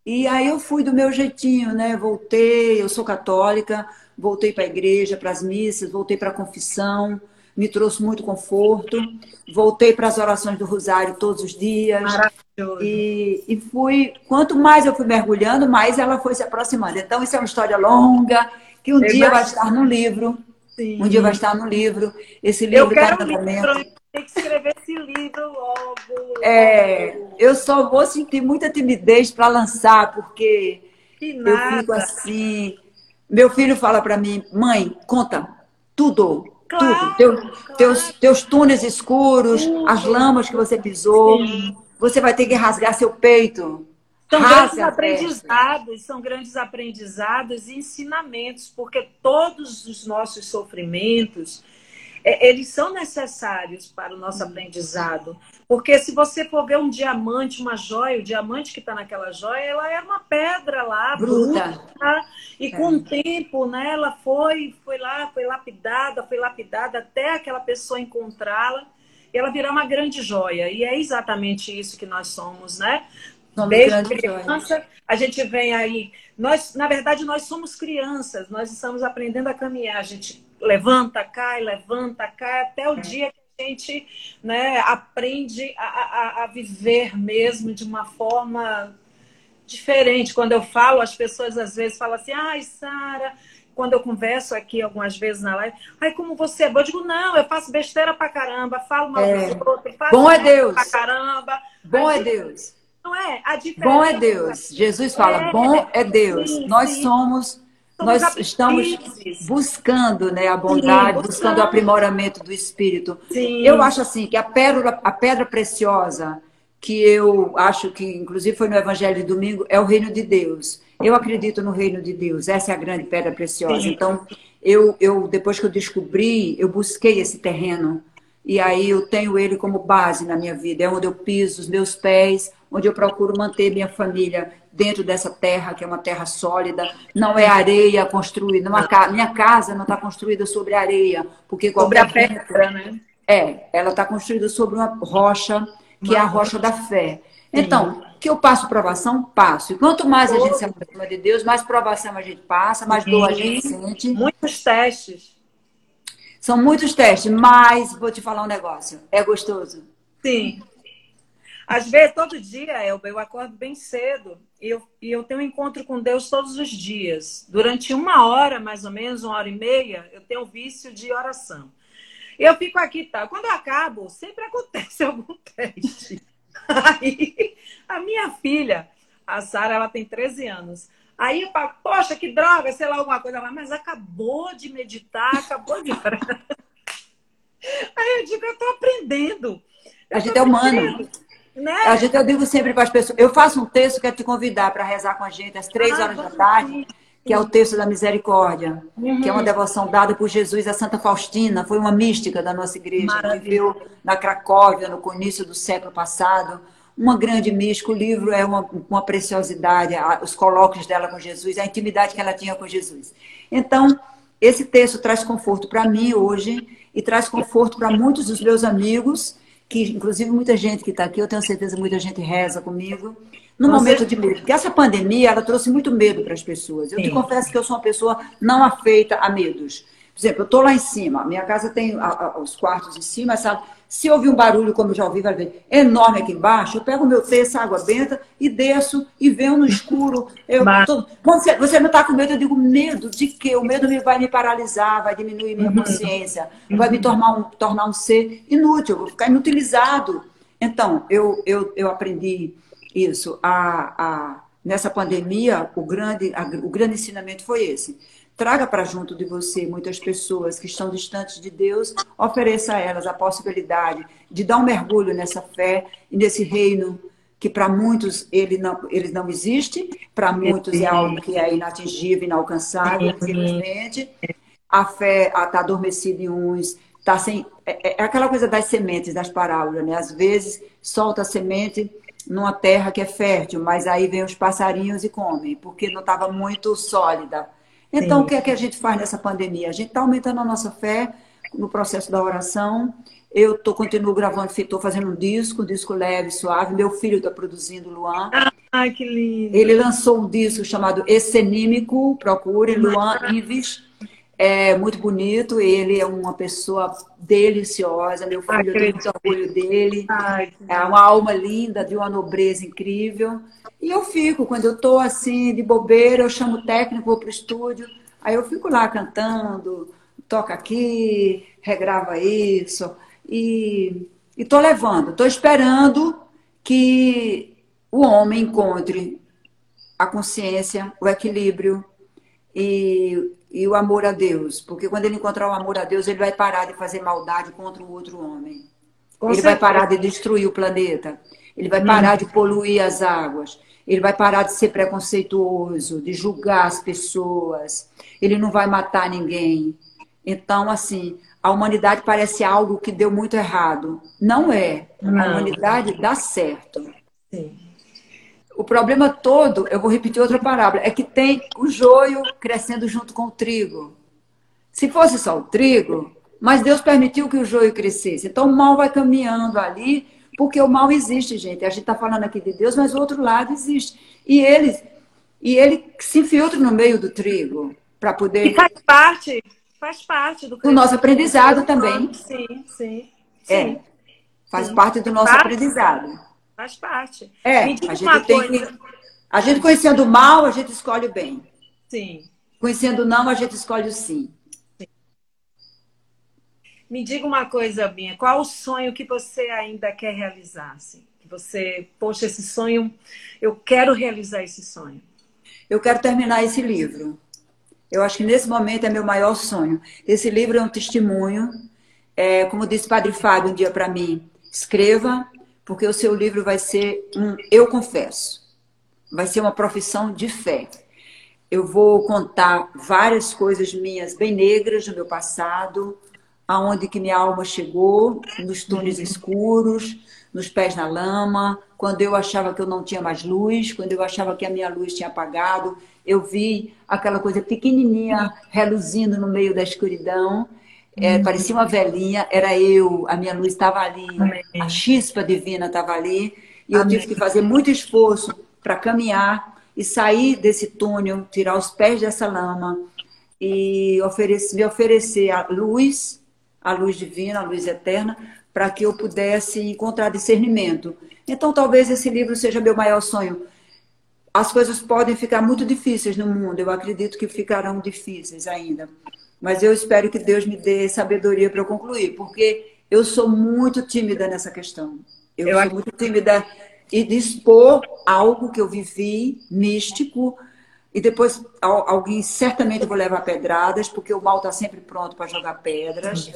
E aí eu fui do meu jeitinho, né? Voltei, eu sou católica, voltei para a igreja, para as missas, voltei para a confissão, me trouxe muito conforto. Voltei para as orações do Rosário todos os dias. Maravilhoso. E, e fui, quanto mais eu fui mergulhando, mais ela foi se aproximando. Então, isso é uma história longa, que um Eu dia vai estar no livro. Sim. Um dia vai estar no livro. Esse livro está quero em livro, andamento. eu tenho que escrever esse livro logo. É, eu só vou sentir muita timidez para lançar, porque Que eu fico assim. Meu filho fala para mim, mãe, conta tudo, Claro, tudo. Teu- claro. Teus, teus túneis escuros, Tudo. as lamas que você pisou. Sim. Você vai ter que rasgar seu peito. São grandes Rasga testa. aprendizados, são grandes aprendizados e ensinamentos, porque todos os nossos sofrimentos, eles são necessários para o nosso aprendizado. Porque se você for ver um diamante, uma joia, o diamante que está naquela joia, ela é uma pedra lá, Bruta. tá? E É. com o tempo, né, ela foi, foi lá, foi lapidada, foi lapidada até aquela pessoa encontrá-la e ela virar uma grande joia. E é exatamente isso que nós somos, né? Somos Desde criança, a gente vem aí. Nós, na verdade, nós somos crianças, nós estamos aprendendo a caminhar. A gente levanta, cai, levanta, cai, até o dia que a gente né, aprende a, a, a viver mesmo de uma forma diferente. Quando eu falo, as pessoas às vezes falam assim, ai, Sara, quando eu converso aqui algumas vezes na live, ai, como você é boa. Eu digo, não, eu faço besteira pra caramba, falo mal É. dos outros, faço Bom é Deus. pra caramba. Bom é Deus. Não é? A diferença. Bom é Deus. Jesus fala, É, bom é Deus. sim, Nós sim. somos, Nós estamos buscando né, a bondade, buscando. buscando o aprimoramento do Espírito. Sim. Eu acho assim que a pérola, a pedra preciosa que eu acho que inclusive foi no Evangelho de domingo é o reino de Deus. Eu acredito no reino de Deus. Essa é a grande pedra preciosa. Sim. Então eu, eu depois que eu descobri, eu busquei esse terreno e aí eu tenho ele como base na minha vida. É onde eu piso os meus pés, onde eu procuro manter minha família dentro dessa terra que é uma terra sólida. Não é areia construída. Uma ca... Minha casa não está construída sobre areia, porque Sobre a pedra, né? é, ela está construída sobre uma rocha, que é a rocha da fé. Então, que eu passo provação, passo. E quanto mais a gente se aproxima de Deus, mais provação a gente passa, mais dor a gente sente. Muitos testes. São muitos testes, mas vou te falar um negócio. É gostoso. Sim. Às vezes, todo dia, Elba, eu acordo bem cedo e eu, e eu tenho um encontro com Deus todos os dias. Durante uma hora, mais ou menos, uma hora e meia, eu tenho o vício de oração. Eu fico aqui, tá? Quando eu acabo, sempre acontece algum teste. Aí, a minha filha, a Sara, ela tem 13 anos. Aí eu falo, poxa, que droga, sei lá, alguma coisa mas acabou de meditar, acabou de orar. Aí eu digo, eu tô aprendendo. Eu a gente é humano. Né? A gente, eu digo sempre para as pessoas, eu faço um texto, quero te convidar para rezar com a gente às três ah, horas da tarde, que é o texto da misericórdia, uhum. que é uma devoção dada por Jesus a Santa Faustina, foi uma mística da nossa igreja, Maravilha. que viveu na Cracóvia no início do século passado uma grande mística, o livro é uma, uma preciosidade, os colóquios dela com Jesus, a intimidade que ela tinha com Jesus. Então, esse texto traz conforto para mim hoje e traz conforto para muitos dos meus amigos, que inclusive muita gente que está aqui, eu tenho certeza muita gente reza comigo, no momento de medo. Porque essa pandemia, ela trouxe muito medo para as pessoas. Eu Sim. te confesso que eu sou uma pessoa não afeita a medos. Por exemplo, eu estou lá em cima, minha casa tem a, a, os quartos em cima, essa se ouvir um barulho, como eu já ouvi, vai ver, enorme aqui embaixo, eu pego o meu texto, água benta, e desço e venho no escuro. Eu, tô... Quando você, você não está com medo, eu digo, medo de quê? O medo vai me paralisar, vai diminuir minha uhum. consciência, vai me tornar um, tornar um ser inútil, eu vou ficar inutilizado. Então, eu, eu, eu aprendi isso. A, a, nessa pandemia, o grande, a, o grande ensinamento foi esse traga para junto de você muitas pessoas que estão distantes de Deus, ofereça a elas a possibilidade de dar um mergulho nessa fé e nesse reino que para muitos ele não, ele não existe, para muitos é algo que é inatingível, inalcançável, infelizmente. A fé está adormecida em uns, tá sem. É, é, aquela coisa das sementes, das parábolas, né? Às vezes solta a semente numa terra que é fértil, mas aí vem os passarinhos e comem, porque não estava muito sólida. Então, Sim. o que é que a gente faz nessa pandemia? A gente está aumentando a nossa fé no processo da oração. Eu tô, continuo gravando, estou fazendo um disco, um disco leve, suave. Meu filho está produzindo, Luan. Ai, que lindo. Ele lançou um disco chamado Escenímico, procure, Luan Ives. É muito bonito, ele é uma pessoa deliciosa, meu filho, tem muito orgulho dele. Ai, é uma alma linda, de uma nobreza incrível. E eu fico, quando eu estou assim, de bobeira, eu chamo o técnico, vou para o estúdio, aí eu fico lá cantando, toca aqui, regrava isso, e estou levando, estou esperando que o homem encontre a consciência, o equilíbrio e, e o amor a Deus. Porque quando ele encontrar o amor a Deus, ele vai parar de fazer maldade contra o outro homem. Com ele certeza. vai parar de destruir o planeta. Ele vai parar hum. de poluir as águas. Ele vai parar de ser preconceituoso, de julgar as pessoas. Ele não vai matar ninguém. Então, assim, a humanidade parece algo que deu muito errado. Não é. Não. A humanidade dá certo. Sim. O problema todo, eu vou repetir outra parábola, é que tem o joio crescendo junto com o trigo. Se fosse só o trigo, mas Deus permitiu que o joio crescesse. Então o mal vai caminhando ali porque o mal existe, gente. A gente está falando aqui de Deus, mas o outro lado existe. E ele, e ele se infiltra no meio do trigo para poder. E faz parte, faz parte do, do nosso aprendizado também. Sim, sim. É. sim. Faz sim. parte do nosso aprendizado. Faz parte. É, a gente tem coisa. que. A gente conhecendo o mal, a gente escolhe o bem. Sim. Conhecendo o não, a gente escolhe o sim. Me diga uma coisa, Binha, qual o sonho que você ainda quer realizar? Assim? Que você, poxa, esse sonho, eu quero realizar esse sonho. Eu quero terminar esse livro. Eu acho que nesse momento é meu maior sonho. Esse livro é um testemunho. É, como disse Padre Fábio um dia para mim, escreva, porque o seu livro vai ser um eu confesso. Vai ser uma profissão de fé. Eu vou contar várias coisas minhas bem negras do meu passado, aonde que minha alma chegou, nos túneis escuros, nos pés na lama, quando eu achava que eu não tinha mais luz, quando eu achava que a minha luz tinha apagado, eu vi aquela coisa pequenininha reluzindo no meio da escuridão, é, uhum. parecia uma velhinha, era eu, a minha luz estava ali, Amém. a chispa divina estava ali, e eu Amém. tive que fazer muito esforço para caminhar e sair desse túnel, tirar os pés dessa lama e oferecer, me oferecer a luz a luz divina, a luz eterna, para que eu pudesse encontrar discernimento. Então, talvez esse livro seja meu maior sonho. As coisas podem ficar muito difíceis no mundo, eu acredito que ficarão difíceis ainda. Mas eu espero que Deus me dê sabedoria para eu concluir, porque eu sou muito tímida nessa questão. Eu, eu sou muito tímida e dispor algo que eu vivi místico e depois alguém certamente vou levar pedradas, porque o mal está sempre pronto para jogar pedras.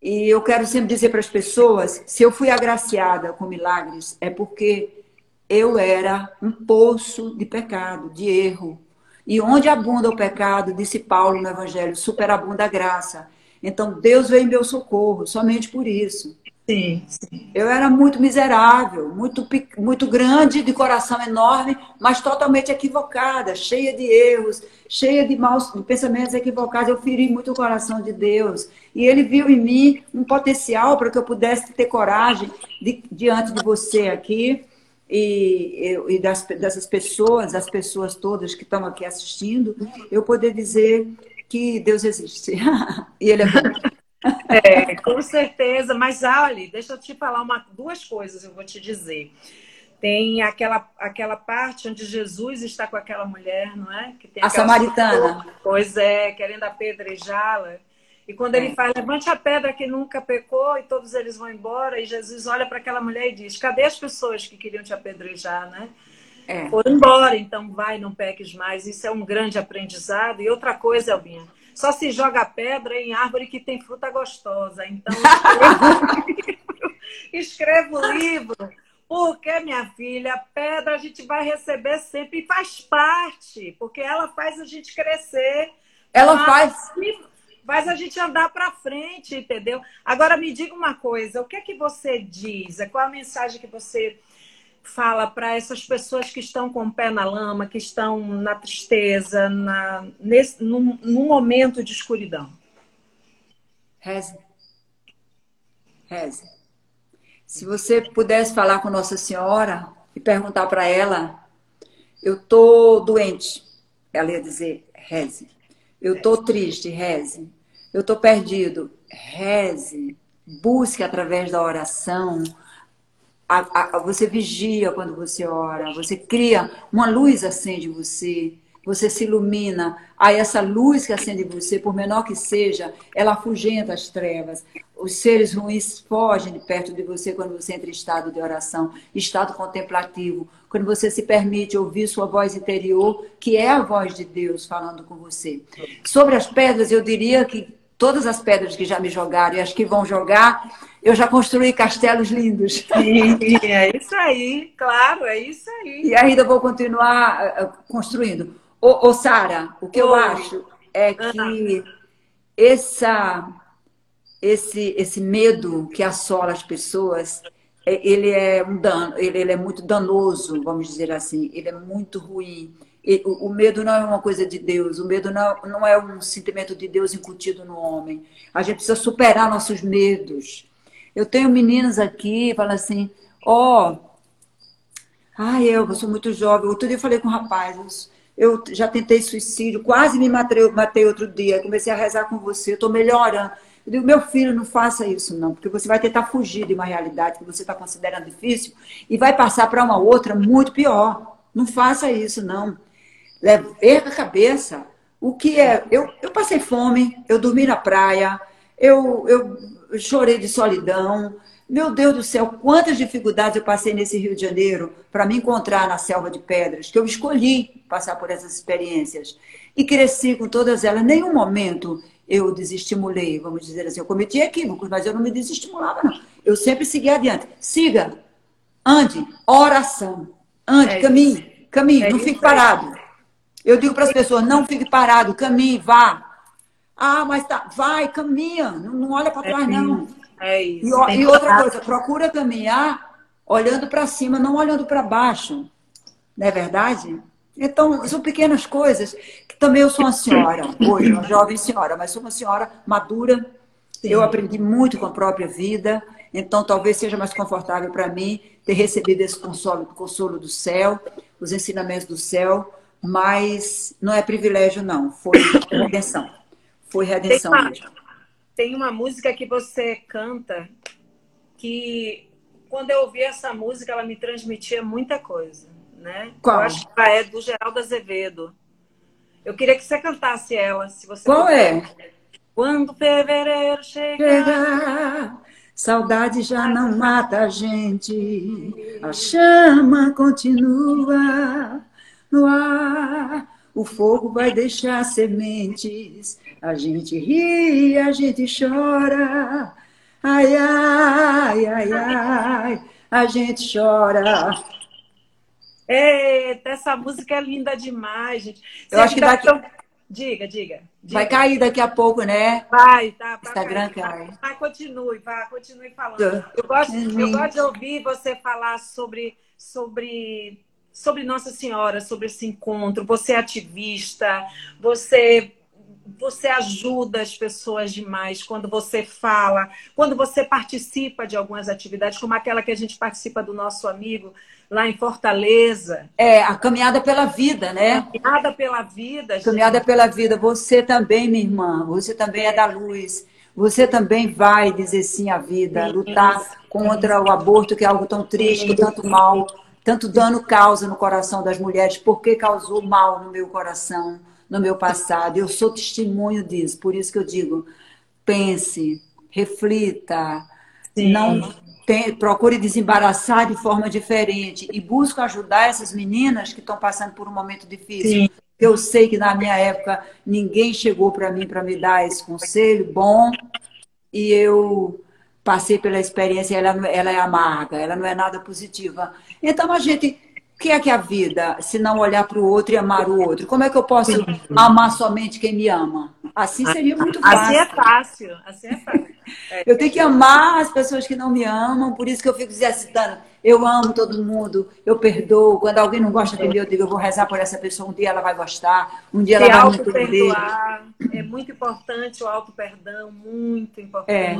E eu quero sempre dizer para as pessoas: se eu fui agraciada com milagres, é porque eu era um poço de pecado, de erro. E onde abunda o pecado, disse Paulo no Evangelho, superabunda a graça. Então Deus veio em meu socorro, somente por isso. Sim, sim. Eu era muito miserável, muito, muito grande, de coração enorme, mas totalmente equivocada, cheia de erros, cheia de maus de pensamentos equivocados. Eu feri muito o coração de Deus. E ele viu em mim um potencial para que eu pudesse ter coragem de, diante de você aqui e, e das, dessas pessoas, as pessoas todas que estão aqui assistindo, eu poder dizer que Deus existe. e ele é bom. É, com certeza. Mas, olha, deixa eu te falar uma, duas coisas, eu vou te dizer. Tem aquela, aquela parte onde Jesus está com aquela mulher, não é? Que tem a samaritana. Pois é, querendo apedrejá-la. E quando é. ele faz, levante a pedra que nunca pecou, e todos eles vão embora, e Jesus olha para aquela mulher e diz: Cadê as pessoas que queriam te apedrejar, né? É. Foram embora, então vai, não peques mais. Isso é um grande aprendizado. E outra coisa, Albinha, só se joga pedra em árvore que tem fruta gostosa. Então, escreva o livro. Porque, minha filha, pedra a gente vai receber sempre e faz parte, porque ela faz a gente crescer. Ela faz. Faz a gente andar para frente, entendeu? Agora me diga uma coisa: o que é que você diz? Qual a mensagem que você fala para essas pessoas que estão com o pé na lama, que estão na tristeza, na, nesse, num, num momento de escuridão? Reze. Reze. Se você pudesse falar com Nossa Senhora e perguntar para ela, eu tô doente, ela ia dizer, reze. Eu tô triste, reze. Eu tô perdido, reze. Busque através da oração a, a, você vigia quando você ora, você cria, uma luz acende você, você se ilumina. Aí essa luz que acende em você, por menor que seja, ela afugenta as trevas. Os seres ruins fogem de perto de você quando você entra em estado de oração, estado contemplativo, quando você se permite ouvir sua voz interior, que é a voz de Deus falando com você. Sobre as pedras, eu diria que todas as pedras que já me jogaram e as que vão jogar, eu já construí castelos lindos. Sim, é isso aí, claro, é isso aí. E ainda vou continuar eh, construindo. Ô, ô Sara, o que Oi. eu acho é que essa, esse, esse medo que assola as pessoas, é, ele é um dano, ele, ele é muito danoso, vamos dizer assim, ele é muito ruim. O medo não é uma coisa de Deus, o medo não, não é um sentimento de Deus incutido no homem. A gente precisa superar nossos medos. Eu tenho meninas aqui, falam assim, ó, oh, ai, eu, eu sou muito jovem. Outro dia eu falei com um rapaz, eu já tentei suicídio, quase me matei, matei outro dia, comecei a rezar com você, estou melhorando. Eu digo, meu filho, não faça isso não, porque você vai tentar fugir de uma realidade que você está considerando difícil e vai passar para uma outra muito pior. Não faça isso não. Erga a cabeça. O que é? Eu, eu passei fome, eu dormi na praia, eu, eu chorei de solidão. Meu Deus do céu, quantas dificuldades eu passei nesse Rio de Janeiro para me encontrar na selva de pedras, que eu escolhi passar por essas experiências. E cresci com todas elas. Nenhum momento eu desestimulei, vamos dizer assim. Eu cometi equívocos, mas eu não me desestimulava, não. Eu sempre segui adiante. Siga, ande, oração, ande, é caminhe, caminhe, é não fique parado. Eu digo para as pessoas, não fique parado, caminhe, vá. Ah, mas tá, vai, caminha, não, não olha para é trás, é não. É isso. E, e outra coisa, procura caminhar olhando para cima, não olhando para baixo. Não é verdade? Então, são pequenas coisas que também eu sou uma senhora, hoje, uma jovem senhora, mas sou uma senhora madura. Sim. Eu aprendi muito com a própria vida, então talvez seja mais confortável para mim ter recebido esse consolo, consolo do céu, os ensinamentos do céu, mas não é privilégio, não, foi redenção. Foi redenção mesmo. Tem uma música que você canta que quando eu ouvi essa música ela me transmitia muita coisa, né? Qual? Eu acho que ela é do Geraldo Azevedo. Eu queria que você cantasse ela, se você Qual puder. é? Quando fevereiro chegar, Chegar, saudade já não mata a gente, a chama continua no ar, o fogo vai deixar sementes, a gente ri, a gente chora, ai, ai, ai, ai, a gente chora. Eita, essa música é linda demais, gente. Eu acho que daqui- tão- Diga, diga, diga. Vai cair daqui a pouco, né? Vai, tá. vai Instagram cair. cai. Vai, vai, continue, vai, continue falando. Eu gosto, eu Uhum. gosto de ouvir você falar sobre, sobre, sobre Nossa Senhora, sobre esse encontro. Você é ativista, você, você ajuda as pessoas demais quando você fala, quando você participa de algumas atividades, como aquela que a gente participa do nosso amigo lá em Fortaleza. É, a caminhada pela vida, né? Nada pela vida, gente. Caminhada pela vida. Você também, minha irmã, você também é da luz. Você também vai dizer sim à vida, lutar contra o aborto, que é algo tão triste, tanto mal, tanto dano causa no coração das mulheres, porque causou mal no meu coração, no meu passado. Eu sou testemunho disso, por isso que eu digo: pense, reflita, Sim. não tem- procure desembaraçar de forma diferente e busque ajudar essas meninas que estão passando por um momento difícil. Sim. Eu sei que na minha época ninguém chegou para mim para me dar esse conselho bom e eu passei pela experiência, ela, ela é amarga, ela não é nada positiva. Então a gente, o que é que é a vida se não olhar para o outro e amar o outro? Como é que eu posso amar somente quem me ama? Assim seria muito fácil. Assim é fácil, assim é fácil. Eu tenho que amar as pessoas que não me amam, por isso que eu fico exercitando. Eu amo todo mundo, eu perdoo. Quando alguém não gosta de mim, eu digo, eu vou rezar por essa pessoa, um dia ela vai gostar, um dia Se ela vai me entender. É muito importante o auto-perdão, muito É.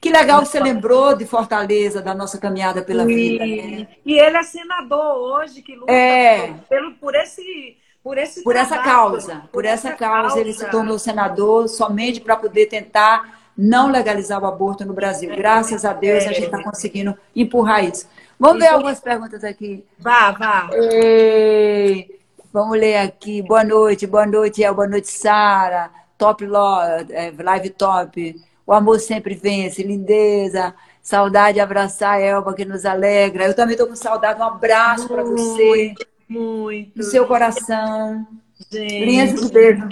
Que legal que você lembrou de Fortaleza, da nossa caminhada pela vida. né? E, e ele é senador hoje, que luta É. pelo, por esse. Por, esse Por essa causa, por essa causa, ele se tornou senador somente para poder tentar não legalizar o aborto no Brasil. Graças a Deus a gente está conseguindo empurrar isso. Vamos ver algumas perguntas aqui. Vá, vá. Ei, vamos ler aqui. Boa noite, boa noite, El, boa noite, Sara. Top lo, é, live top. O amor sempre vence, lindeza. Saudade, abraçar a Elba que nos alegra. Eu também estou com saudade. Um abraço para você, Muito. no seu coração. gente. Linhas de beijo.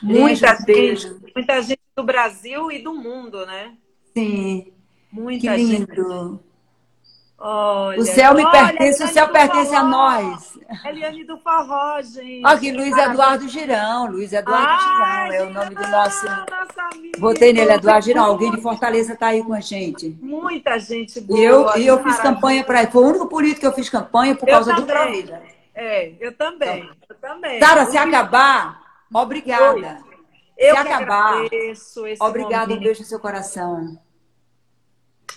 Muita beijo. gente, muita gente do Brasil e do mundo, né? Sim, que Muita gente. Olha, O céu me pertence, o céu do pertence a nós. Eliane do Forró, gente. Aqui, Luiz Eduardo Girão. Luiz Eduardo Ai, Girão é o nome do nosso. Votei nele, Eduardo Girão. Alguém de Fortaleza está aí com a gente. Muita gente boa. E eu, e eu fiz campanha para ele. Foi o único político que eu fiz campanha por Eu causa do também. Provida. É, eu também. Eu também. Sara, se acabar, obrigada. eu se acabar, Obrigada, um beijo no seu coração.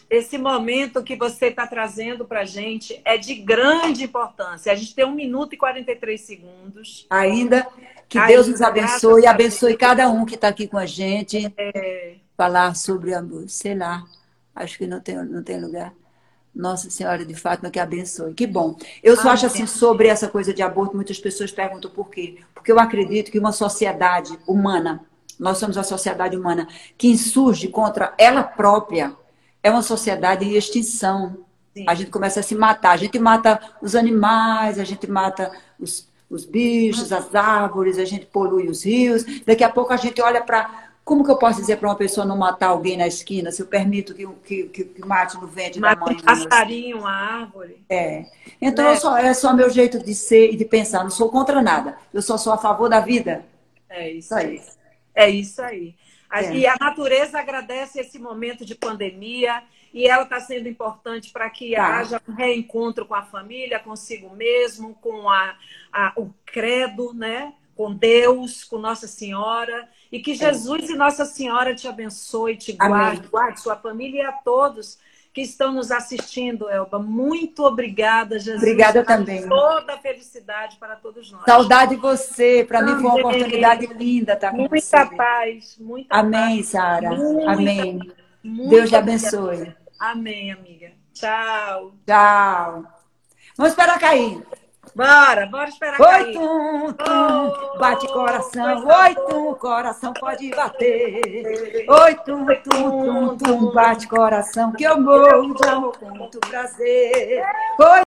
Esse momento que você está trazendo para gente é de grande importância. A gente tem um minuto e 43 segundos. Ainda que Ai, Deus nos abençoe e a abençoe cada um que está aqui com a gente. É, Falar sobre sei lá, acho que não tem, não tem lugar. Nossa Senhora de Fátima que abençoe. Que bom. Eu só Amém. acho assim sobre essa coisa de aborto, muitas pessoas perguntam por quê. Porque eu acredito que uma sociedade humana, nós somos a sociedade humana, que insurge contra ela própria, é uma sociedade em extinção. Sim. A gente começa a se matar. A gente mata os animais, a gente mata os, os bichos, as árvores, a gente polui os rios. Daqui a pouco a gente olha para. Como que eu posso dizer para uma pessoa não matar alguém na esquina se eu permito que, que, que, que mate no ventre da mãe? um passarinho, uma árvore. É. Então Né? só, é só meu jeito de ser e de pensar. Não sou contra nada. Eu só sou a favor da vida. É isso Só aí. isso. É isso aí. A- É. E a natureza agradece esse momento de pandemia e ela está sendo importante para que Tá. haja um reencontro com a família, consigo mesmo, com a, a- o credo, né? com Deus, com Nossa Senhora, e que Jesus e Nossa Senhora te abençoe, te É. Amém. guarde, guarde sua família e a todos que estão nos assistindo, Elba. Muito obrigada, Jesus. Obrigada também. Toda a felicidade para todos nós. Saudade de você. Para mim foi uma oportunidade linda estar com muita você. Paz, muita Amém, paz. Sara. Amém. paz. Muito Deus te abençoe. Amém, amiga. Tchau. Tchau. Vamos esperar cair. Bora, bora esperar Oi, tum, tum, bate coração. Oi, tum, coração pode bater. Oi, tum, tum, tum, tum, bate coração. Que eu morro de amor com muito prazer. Oi,